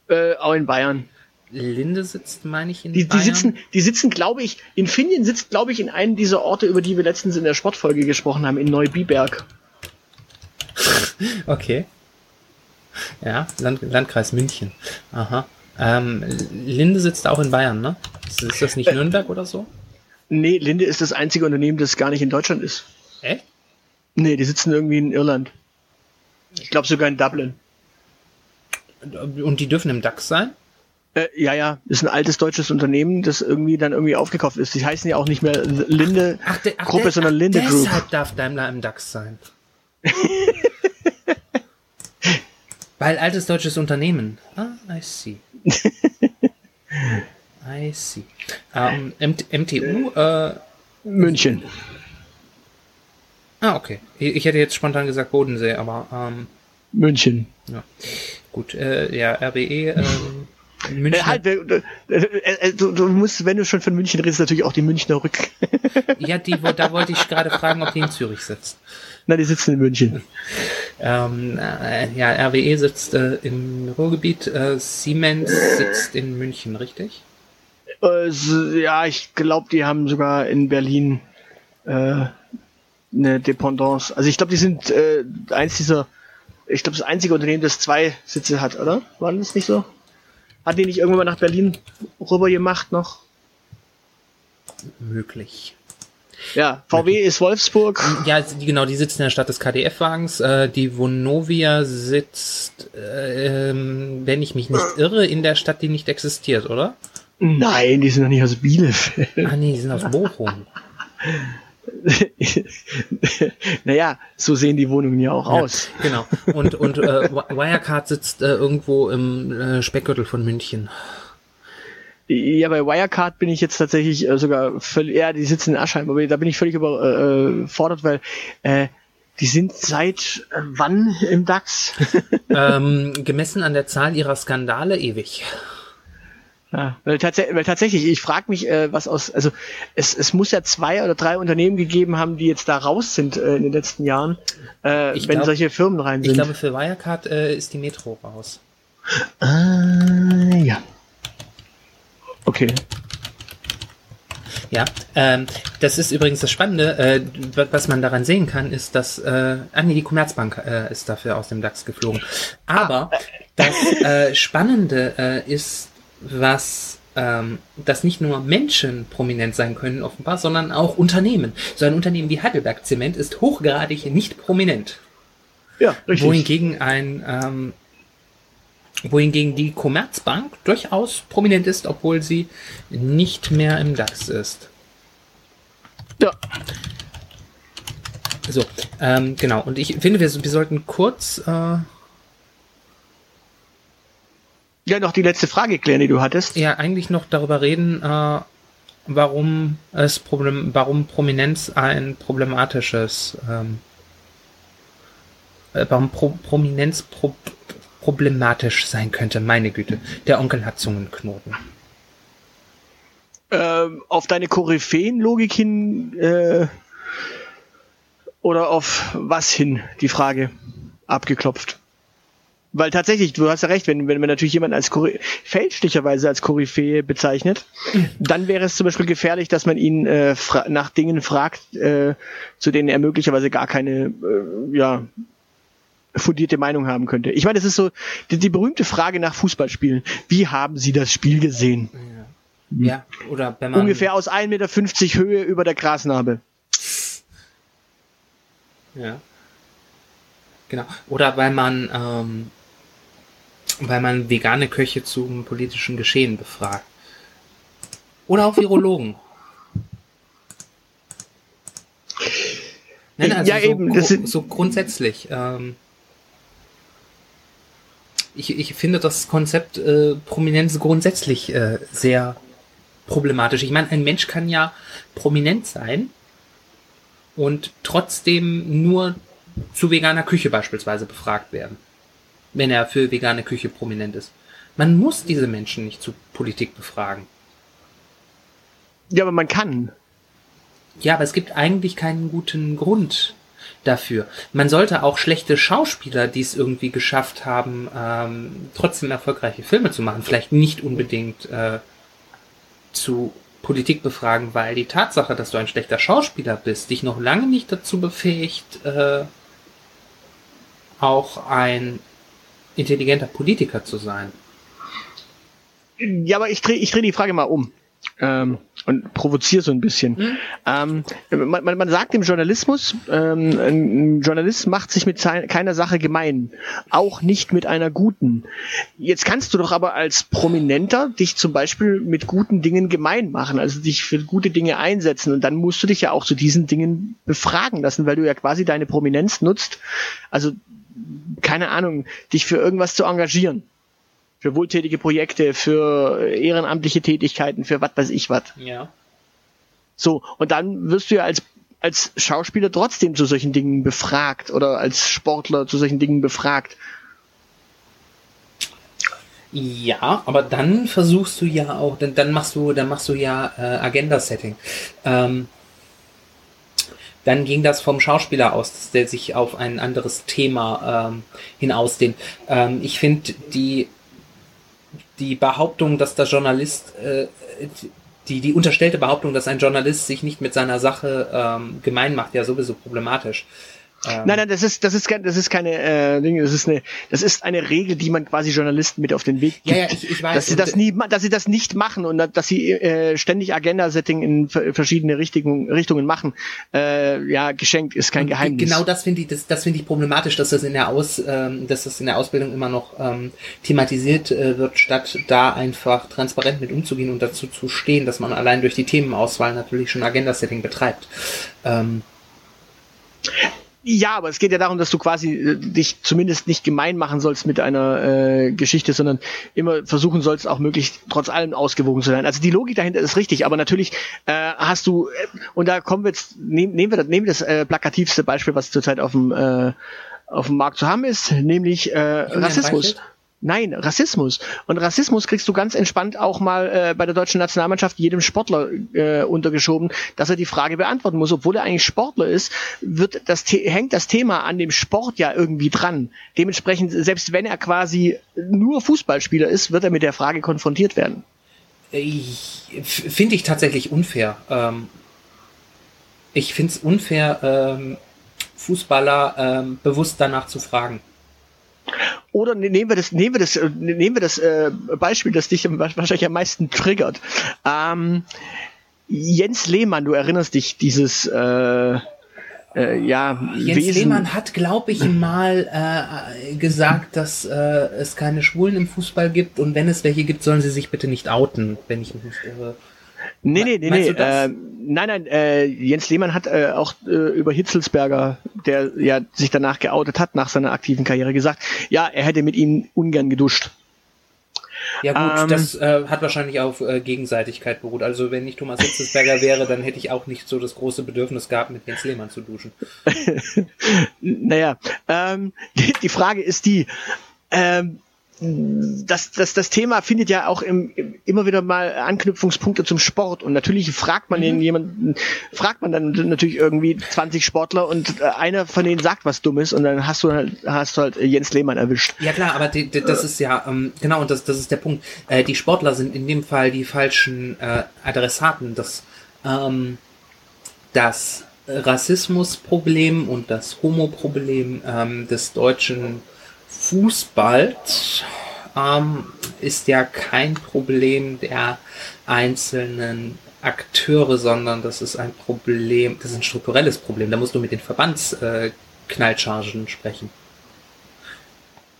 Äh, auch in Bayern. Linde sitzt, meine ich, in Die, die Bayern. sitzen, die sitzen, glaube ich, Infineon sitzt, glaube ich, in einem dieser Orte, über die wir letztens in der Sportfolge gesprochen haben, in Neubiberg. Okay. Ja, Land, Landkreis München. Aha. Ähm, Linde sitzt auch in Bayern, ne? Ist, ist das nicht Nürnberg oder so? Nee, Linde ist das einzige Unternehmen, das gar nicht in Deutschland ist. Echt? Nee, die sitzen irgendwie in Irland. Ich glaube sogar in Dublin. Und die dürfen im DAX sein? Äh, ja, ja, ist ein altes deutsches Unternehmen, das irgendwie dann irgendwie aufgekauft ist. Die heißen ja auch nicht mehr Linde de- Gruppe, de- sondern Linde Group. Deshalb darf Daimler im DAX sein. Weil altes deutsches Unternehmen. Ah, I see. I see. Ähm, MT, MTU, äh, München. ah, okay. Ich, hätte jetzt spontan gesagt Bodensee, aber ähm, München. ja. Gut, äh, ja, RWE, ähm, Äh, München. halt, äh, äh, äh, du, du musst, wenn du schon von München redest, natürlich auch die Münchner Rück. Ja, die, da wollte ich gerade fragen, ob die in Zürich sitzt. Na, die sitzen in München. Ähm, äh, ja, RWE sitzt äh, im Ruhrgebiet, äh, Siemens sitzt in München, richtig? Äh, s- ja, ich glaube, die haben sogar in Berlin äh, eine Dependance. Also ich glaube, die sind äh, eins dieser, ich glaube, das einzige Unternehmen, das zwei Sitze hat, oder? War das nicht so? Hat die nicht irgendwann mal nach Berlin rüber gemacht noch? Möglich. Ja, VW ist Wolfsburg. Ja, die, genau, die sitzt in der Stadt des KDF-Wagens. Äh, die Vonovia sitzt, äh, wenn ich mich nicht irre, in der Stadt, die nicht existiert, oder? Nein, die sind doch nicht aus Bielefeld. Ah nee, die sind aus Bochum. naja, so sehen die Wohnungen ja auch Ja, aus. Genau. Und, und äh, Wirecard sitzt äh, irgendwo im äh, Speckgürtel von München. Ja, bei Wirecard bin ich jetzt tatsächlich äh, sogar völlig, ja, die sitzen in Aschheim, aber da bin ich völlig überfordert, weil äh, die sind seit äh, wann im DAX? ähm, gemessen an der Zahl ihrer Skandale ewig. Ja, weil, tats weil tatsächlich, ich frage mich, äh, was aus, also es, es muss ja zwei oder drei Unternehmen gegeben haben, die jetzt da raus sind äh, in den letzten Jahren, äh, Ich wenn glaub- solche Firmen rein Ich sind. glaube, für Wirecard äh, ist die Metro raus. ah, ja. Okay. Ja, ähm, das ist übrigens das Spannende, äh, wa- was man daran sehen kann, ist, dass, äh, ah nee, die Commerzbank äh, ist dafür aus dem DAX geflogen. Aber das äh, Spannende äh, ist, was, ähm, dass nicht nur Menschen prominent sein können offenbar, sondern auch Unternehmen. So ein Unternehmen wie Heidelberg Zement ist hochgradig nicht prominent. Ja, richtig. Wohingegen ein, ähm, wohingegen die Commerzbank durchaus prominent ist, obwohl sie nicht mehr im DAX ist. Ja. So, ähm, genau. Und ich finde, wir, wir sollten kurz, äh, ja, noch die letzte Frage klären, die du hattest. ja, eigentlich noch darüber reden, äh, warum es Problem, warum Prominenz ein problematisches, ähm, äh, warum Pro Prominenz pro problematisch sein könnte. Meine Güte, der Onkel hat Zungenknoten. Ähm, auf deine Koryphäen-Logik hin äh, oder auf was hin, die Frage abgeklopft. Weil tatsächlich, du hast ja recht, wenn, wenn man natürlich jemanden als Kory fälschlicherweise als Koryphäe bezeichnet, dann wäre es zum Beispiel gefährlich, dass man ihn äh, nach Dingen fragt, äh, zu denen er möglicherweise gar keine äh, ja, fundierte Meinung haben könnte. Ich meine, das ist so die, die berühmte Frage nach Fußballspielen. Wie haben Sie das Spiel gesehen? Ja, oder wenn man Ungefähr aus 1,50 Meter Höhe über der Grasnarbe. Ja. Genau. Oder weil man, ähm, weil man vegane Köche zum politischen Geschehen befragt. Oder auch Virologen. Nein, also Ja, so, eben, gru- das sind- so grundsätzlich. Ähm, ich, ich finde das Konzept äh, Prominenz grundsätzlich äh, sehr problematisch. Ich meine, ein Mensch kann ja prominent sein und trotzdem nur zu veganer Küche beispielsweise befragt werden, wenn er für vegane Küche prominent ist. Man muss diese Menschen nicht zu Politik befragen. Ja, aber man kann. Ja, aber es gibt eigentlich keinen guten Grund dafür. Man sollte auch schlechte Schauspieler, die es irgendwie geschafft haben, ähm, trotzdem erfolgreiche Filme zu machen, vielleicht nicht unbedingt äh, zu Politik befragen, weil die Tatsache, dass du ein schlechter Schauspieler bist, dich noch lange nicht dazu befähigt, äh, auch ein intelligenter Politiker zu sein. Ja, aber ich drehe ich dreh die Frage mal um. Ähm, und provoziere so ein bisschen. Ähm, man, man, man sagt im Journalismus, ähm, ein Journalist macht sich mit keiner Sache gemein, auch nicht mit einer guten. Jetzt kannst du doch aber als Prominenter dich zum Beispiel mit guten Dingen gemein machen, also dich für gute Dinge einsetzen und dann musst du dich ja auch zu diesen Dingen befragen lassen, weil du ja quasi deine Prominenz nutzt, also keine Ahnung, dich für irgendwas zu engagieren für wohltätige Projekte, für ehrenamtliche Tätigkeiten, für was weiß ich was. Ja. So, und dann wirst du ja als, als Schauspieler trotzdem zu solchen Dingen befragt oder als Sportler zu solchen Dingen befragt. Ja, aber dann versuchst du ja auch, dann, dann machst du, dann machst du ja äh, Agenda-Setting. Ähm, dann ging das vom Schauspieler aus, dass der sich auf ein anderes Thema ähm, hinausdehnt. Ähm, ich finde die die Behauptung, dass der Journalist äh, die die unterstellte Behauptung, dass ein Journalist sich nicht mit seiner Sache ähm, gemein macht, ja sowieso problematisch. Ähm, nein, nein, das ist, das ist, das ist keine äh, Dinge, das ist eine, das ist eine Regel, die man quasi Journalisten mit auf den Weg gibt. Ja, ja, ich, ich weiß. Dass sie das nie, dass sie das nicht machen und dass sie äh, ständig Agenda-Setting in verschiedene Richtungen, Richtungen machen. Äh, ja, geschenkt ist kein Geheimnis. Genau das finde ich, das, das finde ich problematisch, dass das in der Aus, ähm, dass das in der Ausbildung immer noch ähm, thematisiert äh, wird, statt da einfach transparent mit umzugehen und dazu zu stehen, dass man allein durch die Themenauswahl natürlich schon Agenda-Setting betreibt. Ähm, ja, aber es geht ja darum, dass du quasi äh, dich zumindest nicht gemein machen sollst mit einer äh, Geschichte, sondern immer versuchen sollst, auch möglichst trotz allem ausgewogen zu sein. Also die Logik dahinter ist richtig, aber natürlich äh, hast du, äh, und da kommen wir jetzt, nehm, nehmen wir das, nehmen wir das äh, plakativste Beispiel, was zurzeit auf dem, äh, auf dem Markt zu haben ist, nämlich äh, Rassismus. Beispiel? Nein, Rassismus. Und Rassismus kriegst du ganz entspannt auch mal äh, bei der deutschen Nationalmannschaft jedem Sportler äh, untergeschoben, dass er die Frage beantworten muss. Obwohl er eigentlich Sportler ist, wird das hängt das Thema an dem Sport ja irgendwie dran. Dementsprechend, selbst wenn er quasi nur Fußballspieler ist, wird er mit der Frage konfrontiert werden. Finde ich tatsächlich unfair. Ähm, ich finde es unfair, ähm, Fußballer ähm, bewusst danach zu fragen. Oder ne, nehmen wir das, nehmen wir das, äh, nehmen wir das äh, Beispiel, das dich wahrscheinlich am meisten triggert. Ähm, Jens Lehmann, du erinnerst dich, dieses äh, äh, ja, Jens Wesen. Lehmann hat, glaube ich, mal äh, gesagt, dass äh, es keine Schwulen im Fußball gibt und wenn es welche gibt, sollen sie sich bitte nicht outen, wenn ich mich nicht irre. Nee, nee, nee, nee. Äh, nein, nein, äh, Jens Lehmann hat äh, auch äh, über Hitzelsberger, der ja sich danach geoutet hat, nach seiner aktiven Karriere gesagt, ja, er hätte mit ihm ungern geduscht. Ja gut, ähm, das äh, hat wahrscheinlich auf äh, Gegenseitigkeit beruht. Also wenn ich Thomas Hitzelsberger wäre, dann hätte ich auch nicht so das große Bedürfnis gehabt, mit Jens Lehmann zu duschen. naja, ähm, die, die Frage ist die, ähm, das, das, das Thema findet ja auch im, im, immer wieder mal Anknüpfungspunkte zum Sport und natürlich fragt man mhm. jemanden, fragt man dann natürlich irgendwie 20 Sportler und äh, einer von denen sagt was Dummes und dann hast du halt, hast du halt Jens Lehmann erwischt. Ja klar, aber die, die, das ist ja, ähm, genau, und das, das ist der Punkt. Äh, die Sportler sind in dem Fall die falschen äh, Adressaten. Das, ähm, das Rassismusproblem und das Homoproblem ähm, des deutschen Fußball ähm, ist ja kein Problem der einzelnen Akteure, sondern das ist ein Problem, das ist ein strukturelles Problem. Da musst du mit den Verbandsknallchargen äh, sprechen.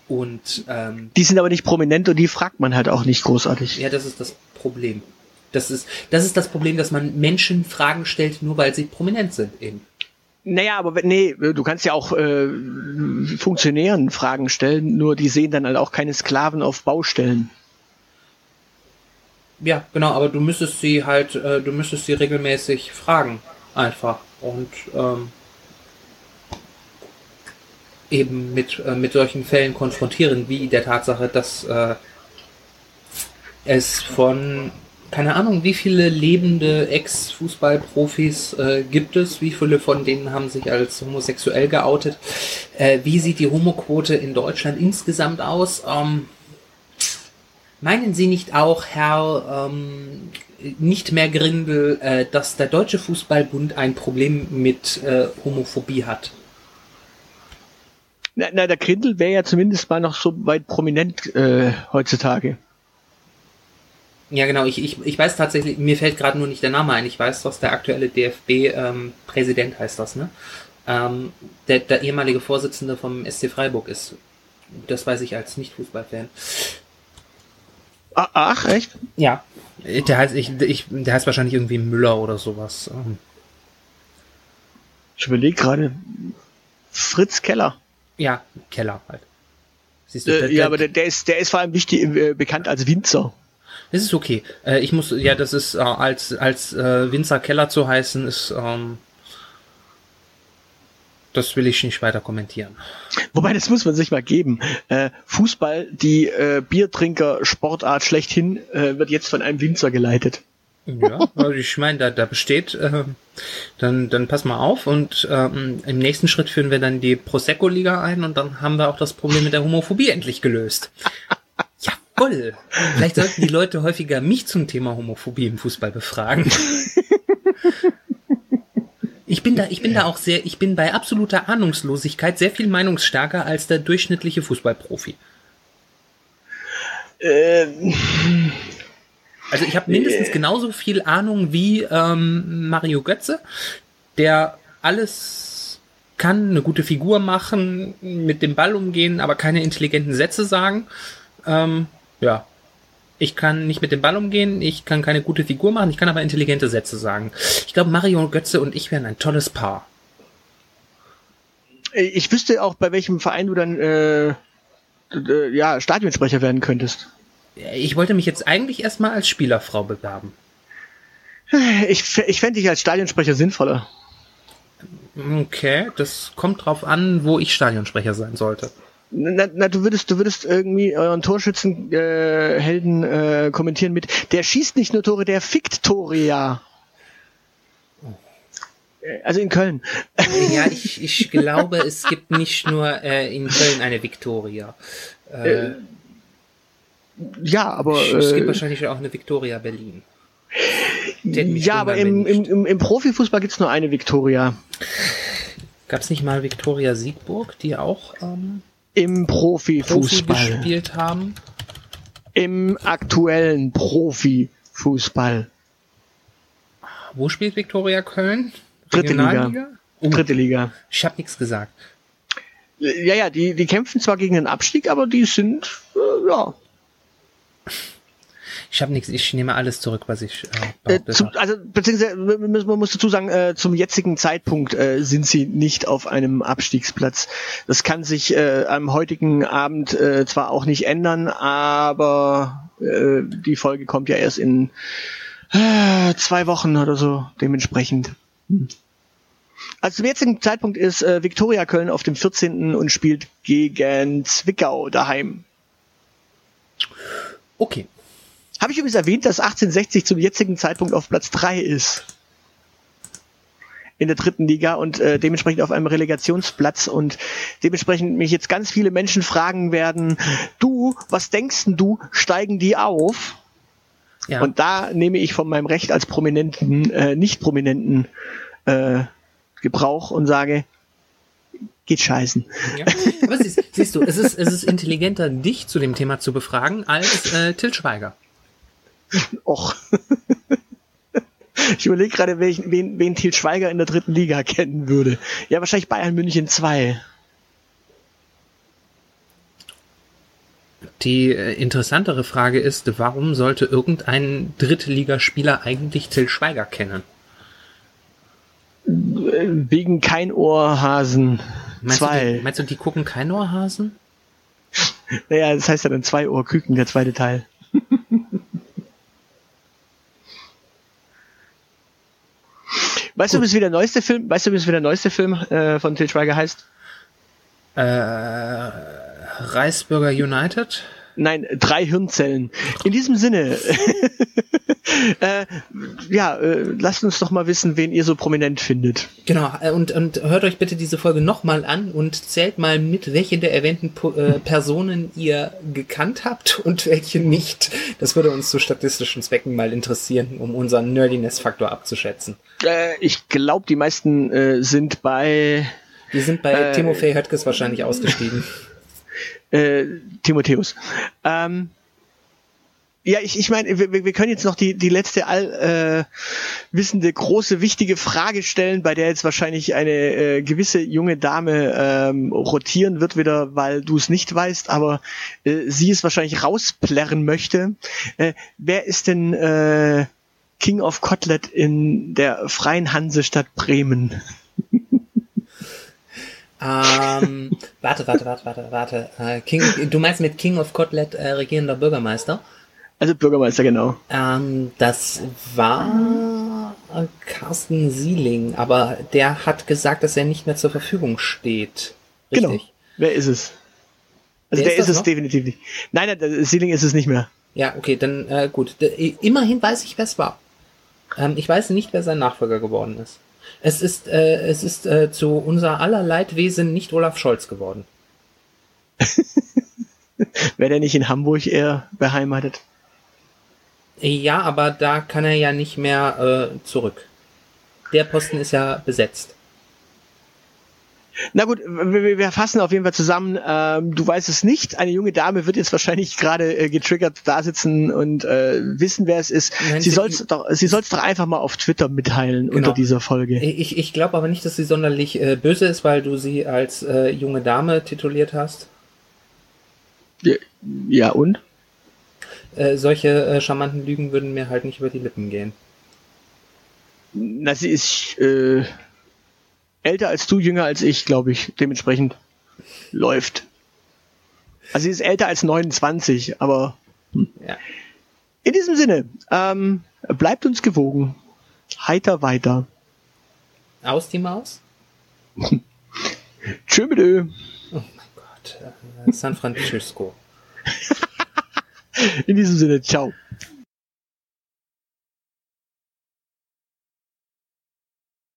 Und ähm, die sind aber nicht prominent und die fragt man halt auch nicht großartig. Ja, das ist das Problem. Das ist, das ist das Problem, dass man Menschen Fragen stellt, nur weil sie prominent sind eben. Naja, aber nee, du kannst ja auch äh, Funktionären Fragen stellen, nur die sehen dann halt auch keine Sklaven auf Baustellen. Ja, genau, aber du müsstest sie halt, äh, du müsstest sie regelmäßig fragen, einfach. Und ähm, eben mit, äh, mit solchen Fällen konfrontieren, wie der Tatsache, dass äh, es von keine Ahnung, wie viele lebende Ex-Fußballprofis äh, gibt es? Wie viele von denen haben sich als homosexuell geoutet? Äh, wie sieht die Homoquote in Deutschland insgesamt aus? Ähm, meinen Sie nicht auch, Herr ähm, nicht mehr Grindel, äh, dass der Deutsche Fußballbund ein Problem mit äh, Homophobie hat? Na, na der Grindel wäre ja zumindest mal noch so weit prominent äh, heutzutage. Ja, genau. Ich, ich, ich weiß tatsächlich, mir fällt gerade nur nicht der Name ein. Ich weiß, was der aktuelle DFB-Präsident ähm, heißt das, ne? Ähm, der, der ehemalige Vorsitzende vom SC Freiburg ist. Das weiß ich als Nicht-Fußballfan. Ah, ach, echt? Ja. Der heißt, ich, ich, der heißt wahrscheinlich irgendwie Müller oder sowas. Ähm. Ich überlege gerade. Fritz Keller. Ja, Keller halt. Siehst du, äh, der, ja, aber der, der, ist, der ist vor allem wichtig, äh, bekannt als Winzer. Das ist okay. Äh, ich muss, ja, das ist äh, als als äh, Winzer Keller zu heißen, ist ähm, das will ich nicht weiter kommentieren. Wobei, das muss man sich mal geben. Äh, Fußball, die äh, Biertrinker-Sportart schlechthin, äh, wird jetzt von einem Winzer geleitet. Ja, also ich meine, da, da besteht, äh, dann, dann pass mal auf und ähm, im nächsten Schritt führen wir dann die Prosecco-Liga ein und dann haben wir auch das Problem mit der Homophobie endlich gelöst. Jawoll. Vielleicht sollten die Leute häufiger mich zum Thema Homophobie im Fußball befragen. Ich bin da, ich bin da auch sehr, ich bin bei absoluter Ahnungslosigkeit sehr viel meinungsstärker als der durchschnittliche Fußballprofi. Ähm, Also ich habe mindestens Äh. genauso viel Ahnung wie ähm, Mario Götze, der alles kann, eine gute Figur machen, mit dem Ball umgehen, aber keine intelligenten Sätze sagen. Ähm, ja. Ich kann nicht mit dem Ball umgehen, ich kann keine gute Figur machen, ich kann aber intelligente Sätze sagen. Ich glaube, Mario Götze und ich wären ein tolles Paar. ich wüsste auch, bei welchem Verein du dann äh, äh, ja, Stadionsprecher werden könntest. Ich wollte mich jetzt eigentlich erstmal als Spielerfrau bewerben. Ich, ich fände dich als Stadionsprecher sinnvoller. Okay, das kommt drauf an, wo ich Stadionsprecher sein sollte. Na, na, du würdest, du würdest irgendwie euren Torschützen äh, Helden äh, kommentieren mit Der schießt nicht nur Tore, der fickt Tore ja. Äh, Also in Köln. Ja, ich, ich glaube, es gibt nicht nur äh, in Köln eine Victoria. Äh, Ja, aber es gibt äh, wahrscheinlich auch eine Victoria Berlin. Ja, aber im, im, im, Profifußball gibt's nur eine Viktoria. Gab es nicht mal Victoria Siegburg, die auch ähm, Im Profi Profifußball. gespielt haben? Im aktuellen Profifußball. Wo spielt Victoria Köln? Dritte Liga. Oh, Dritte Liga. ich habe nichts gesagt. Ja, ja, die, die kämpfen zwar gegen den Abstieg, aber die sind, äh, ja. Ich habe nichts. Ich nehme alles zurück, was ich äh, Äh, habe. also, beziehungsweise, man muss- man muss dazu sagen, äh, zum jetzigen Zeitpunkt äh, sind sie nicht auf einem Abstiegsplatz. Das kann sich äh, am heutigen Abend äh, zwar auch nicht ändern, aber äh, die Folge kommt ja erst in äh, zwei Wochen oder so, dementsprechend. Hm. Also zum jetzigen Zeitpunkt ist äh, Viktoria Köln auf dem 14. und spielt gegen Zwickau daheim. Okay. Habe ich übrigens erwähnt, dass 1860 zum jetzigen Zeitpunkt auf Platz 3 ist. In der dritten Liga und äh, dementsprechend auf einem Relegationsplatz und dementsprechend mich jetzt ganz viele Menschen fragen werden, du, was denkst denn du, steigen die auf? Ja. Und da nehme ich von meinem Recht als prominenten, äh, nicht prominenten äh, Gebrauch und sage, geht scheißen. Ja. Aber siehst, siehst du, es ist, es ist intelligenter, dich zu dem Thema zu befragen, als äh, Til Schweiger. Och. Ich überlege gerade, welchen, wen, wen Til Schweiger in der dritten Liga kennen würde. Ja, wahrscheinlich Bayern München 2. Die äh, interessantere Frage ist, warum sollte irgendein Drittligaspieler eigentlich Till Schweiger kennen? Wegen kein Ohrhasen Meinst du, 2. die, meinst du, die gucken kein Ohrhasen? Naja, das heißt ja dann zwei Ohrküken, der zweite Teil. Weißt du, wie der neueste Film, weißt du, wie der neueste Film äh, von Til Schweiger heißt? Äh, Reisburger United? Nein, drei Hirnzellen. In diesem Sinne, äh, ja, äh, lasst uns doch mal wissen, wen ihr so prominent findet. Genau, äh, und, und hört euch bitte diese Folge nochmal an und zählt mal mit, welche der erwähnten Po- äh, Personen ihr gekannt habt und welche nicht. Das würde uns zu statistischen Zwecken mal interessieren, um unseren Nerdiness-Faktor abzuschätzen. Äh, ich glaube, die meisten äh, sind bei Die sind bei Äh, Timofey Höttges wahrscheinlich ausgestiegen. äh, Timotheus. Ähm, ja, ich, ich meine, wir, wir können jetzt noch die, die letzte all, äh, große, wichtige Frage stellen, bei der jetzt wahrscheinlich eine äh, gewisse junge Dame ähm, rotieren wird wieder, weil du es nicht weißt, aber äh, sie es wahrscheinlich rausplärren möchte. Äh, wer ist denn äh, King of Kotlet in der freien Hansestadt Bremen? Ähm, warte, warte, warte, warte, warte. Äh, King, du meinst mit King of Kotlet äh, regierender Bürgermeister? Also Bürgermeister, genau. Ähm, das war Carsten Sieling, aber der hat gesagt, dass er nicht mehr zur Verfügung steht. Richtig? Genau. Wer ist es? Also Wer der ist ist, es noch? definitiv nicht. Nein, nein, der Sealing ist es nicht mehr. Ja, okay, dann äh, gut. Immerhin weiß ich, wer es war. Ähm, ich weiß nicht, wer sein Nachfolger geworden ist. Es ist, äh, es ist äh, zu unser aller Leidwesen nicht Olaf Scholz geworden. Wäre der nicht in Hamburg eher beheimatet? Ja, aber da kann er ja nicht mehr äh, zurück. der Posten ist ja besetzt. Na gut, wir, wir fassen auf jeden Fall zusammen. Ähm, du weißt es nicht. Eine junge Dame wird jetzt wahrscheinlich gerade äh, getriggert da sitzen und äh, wissen, wer es ist. Nein, sie soll es doch, sie soll's doch einfach mal auf Twitter mitteilen genau. unter dieser Folge. Ich, ich glaube aber nicht, dass sie sonderlich äh, böse ist, weil du sie als äh, junge Dame tituliert hast. Ja, ja und? Äh, solche äh, charmanten Lügen würden mir halt nicht über die Lippen gehen. Na, sie ist äh, älter als du, jünger als ich, glaube ich. Dementsprechend läuft. Also sie ist älter als 29, aber hm. ja. in diesem Sinne, ähm, bleibt uns gewogen. Heiter weiter. Aus die Maus? Tschö mit Ö. Oh mein Gott. Äh, San Francisco. in diesem Sinne, ciao.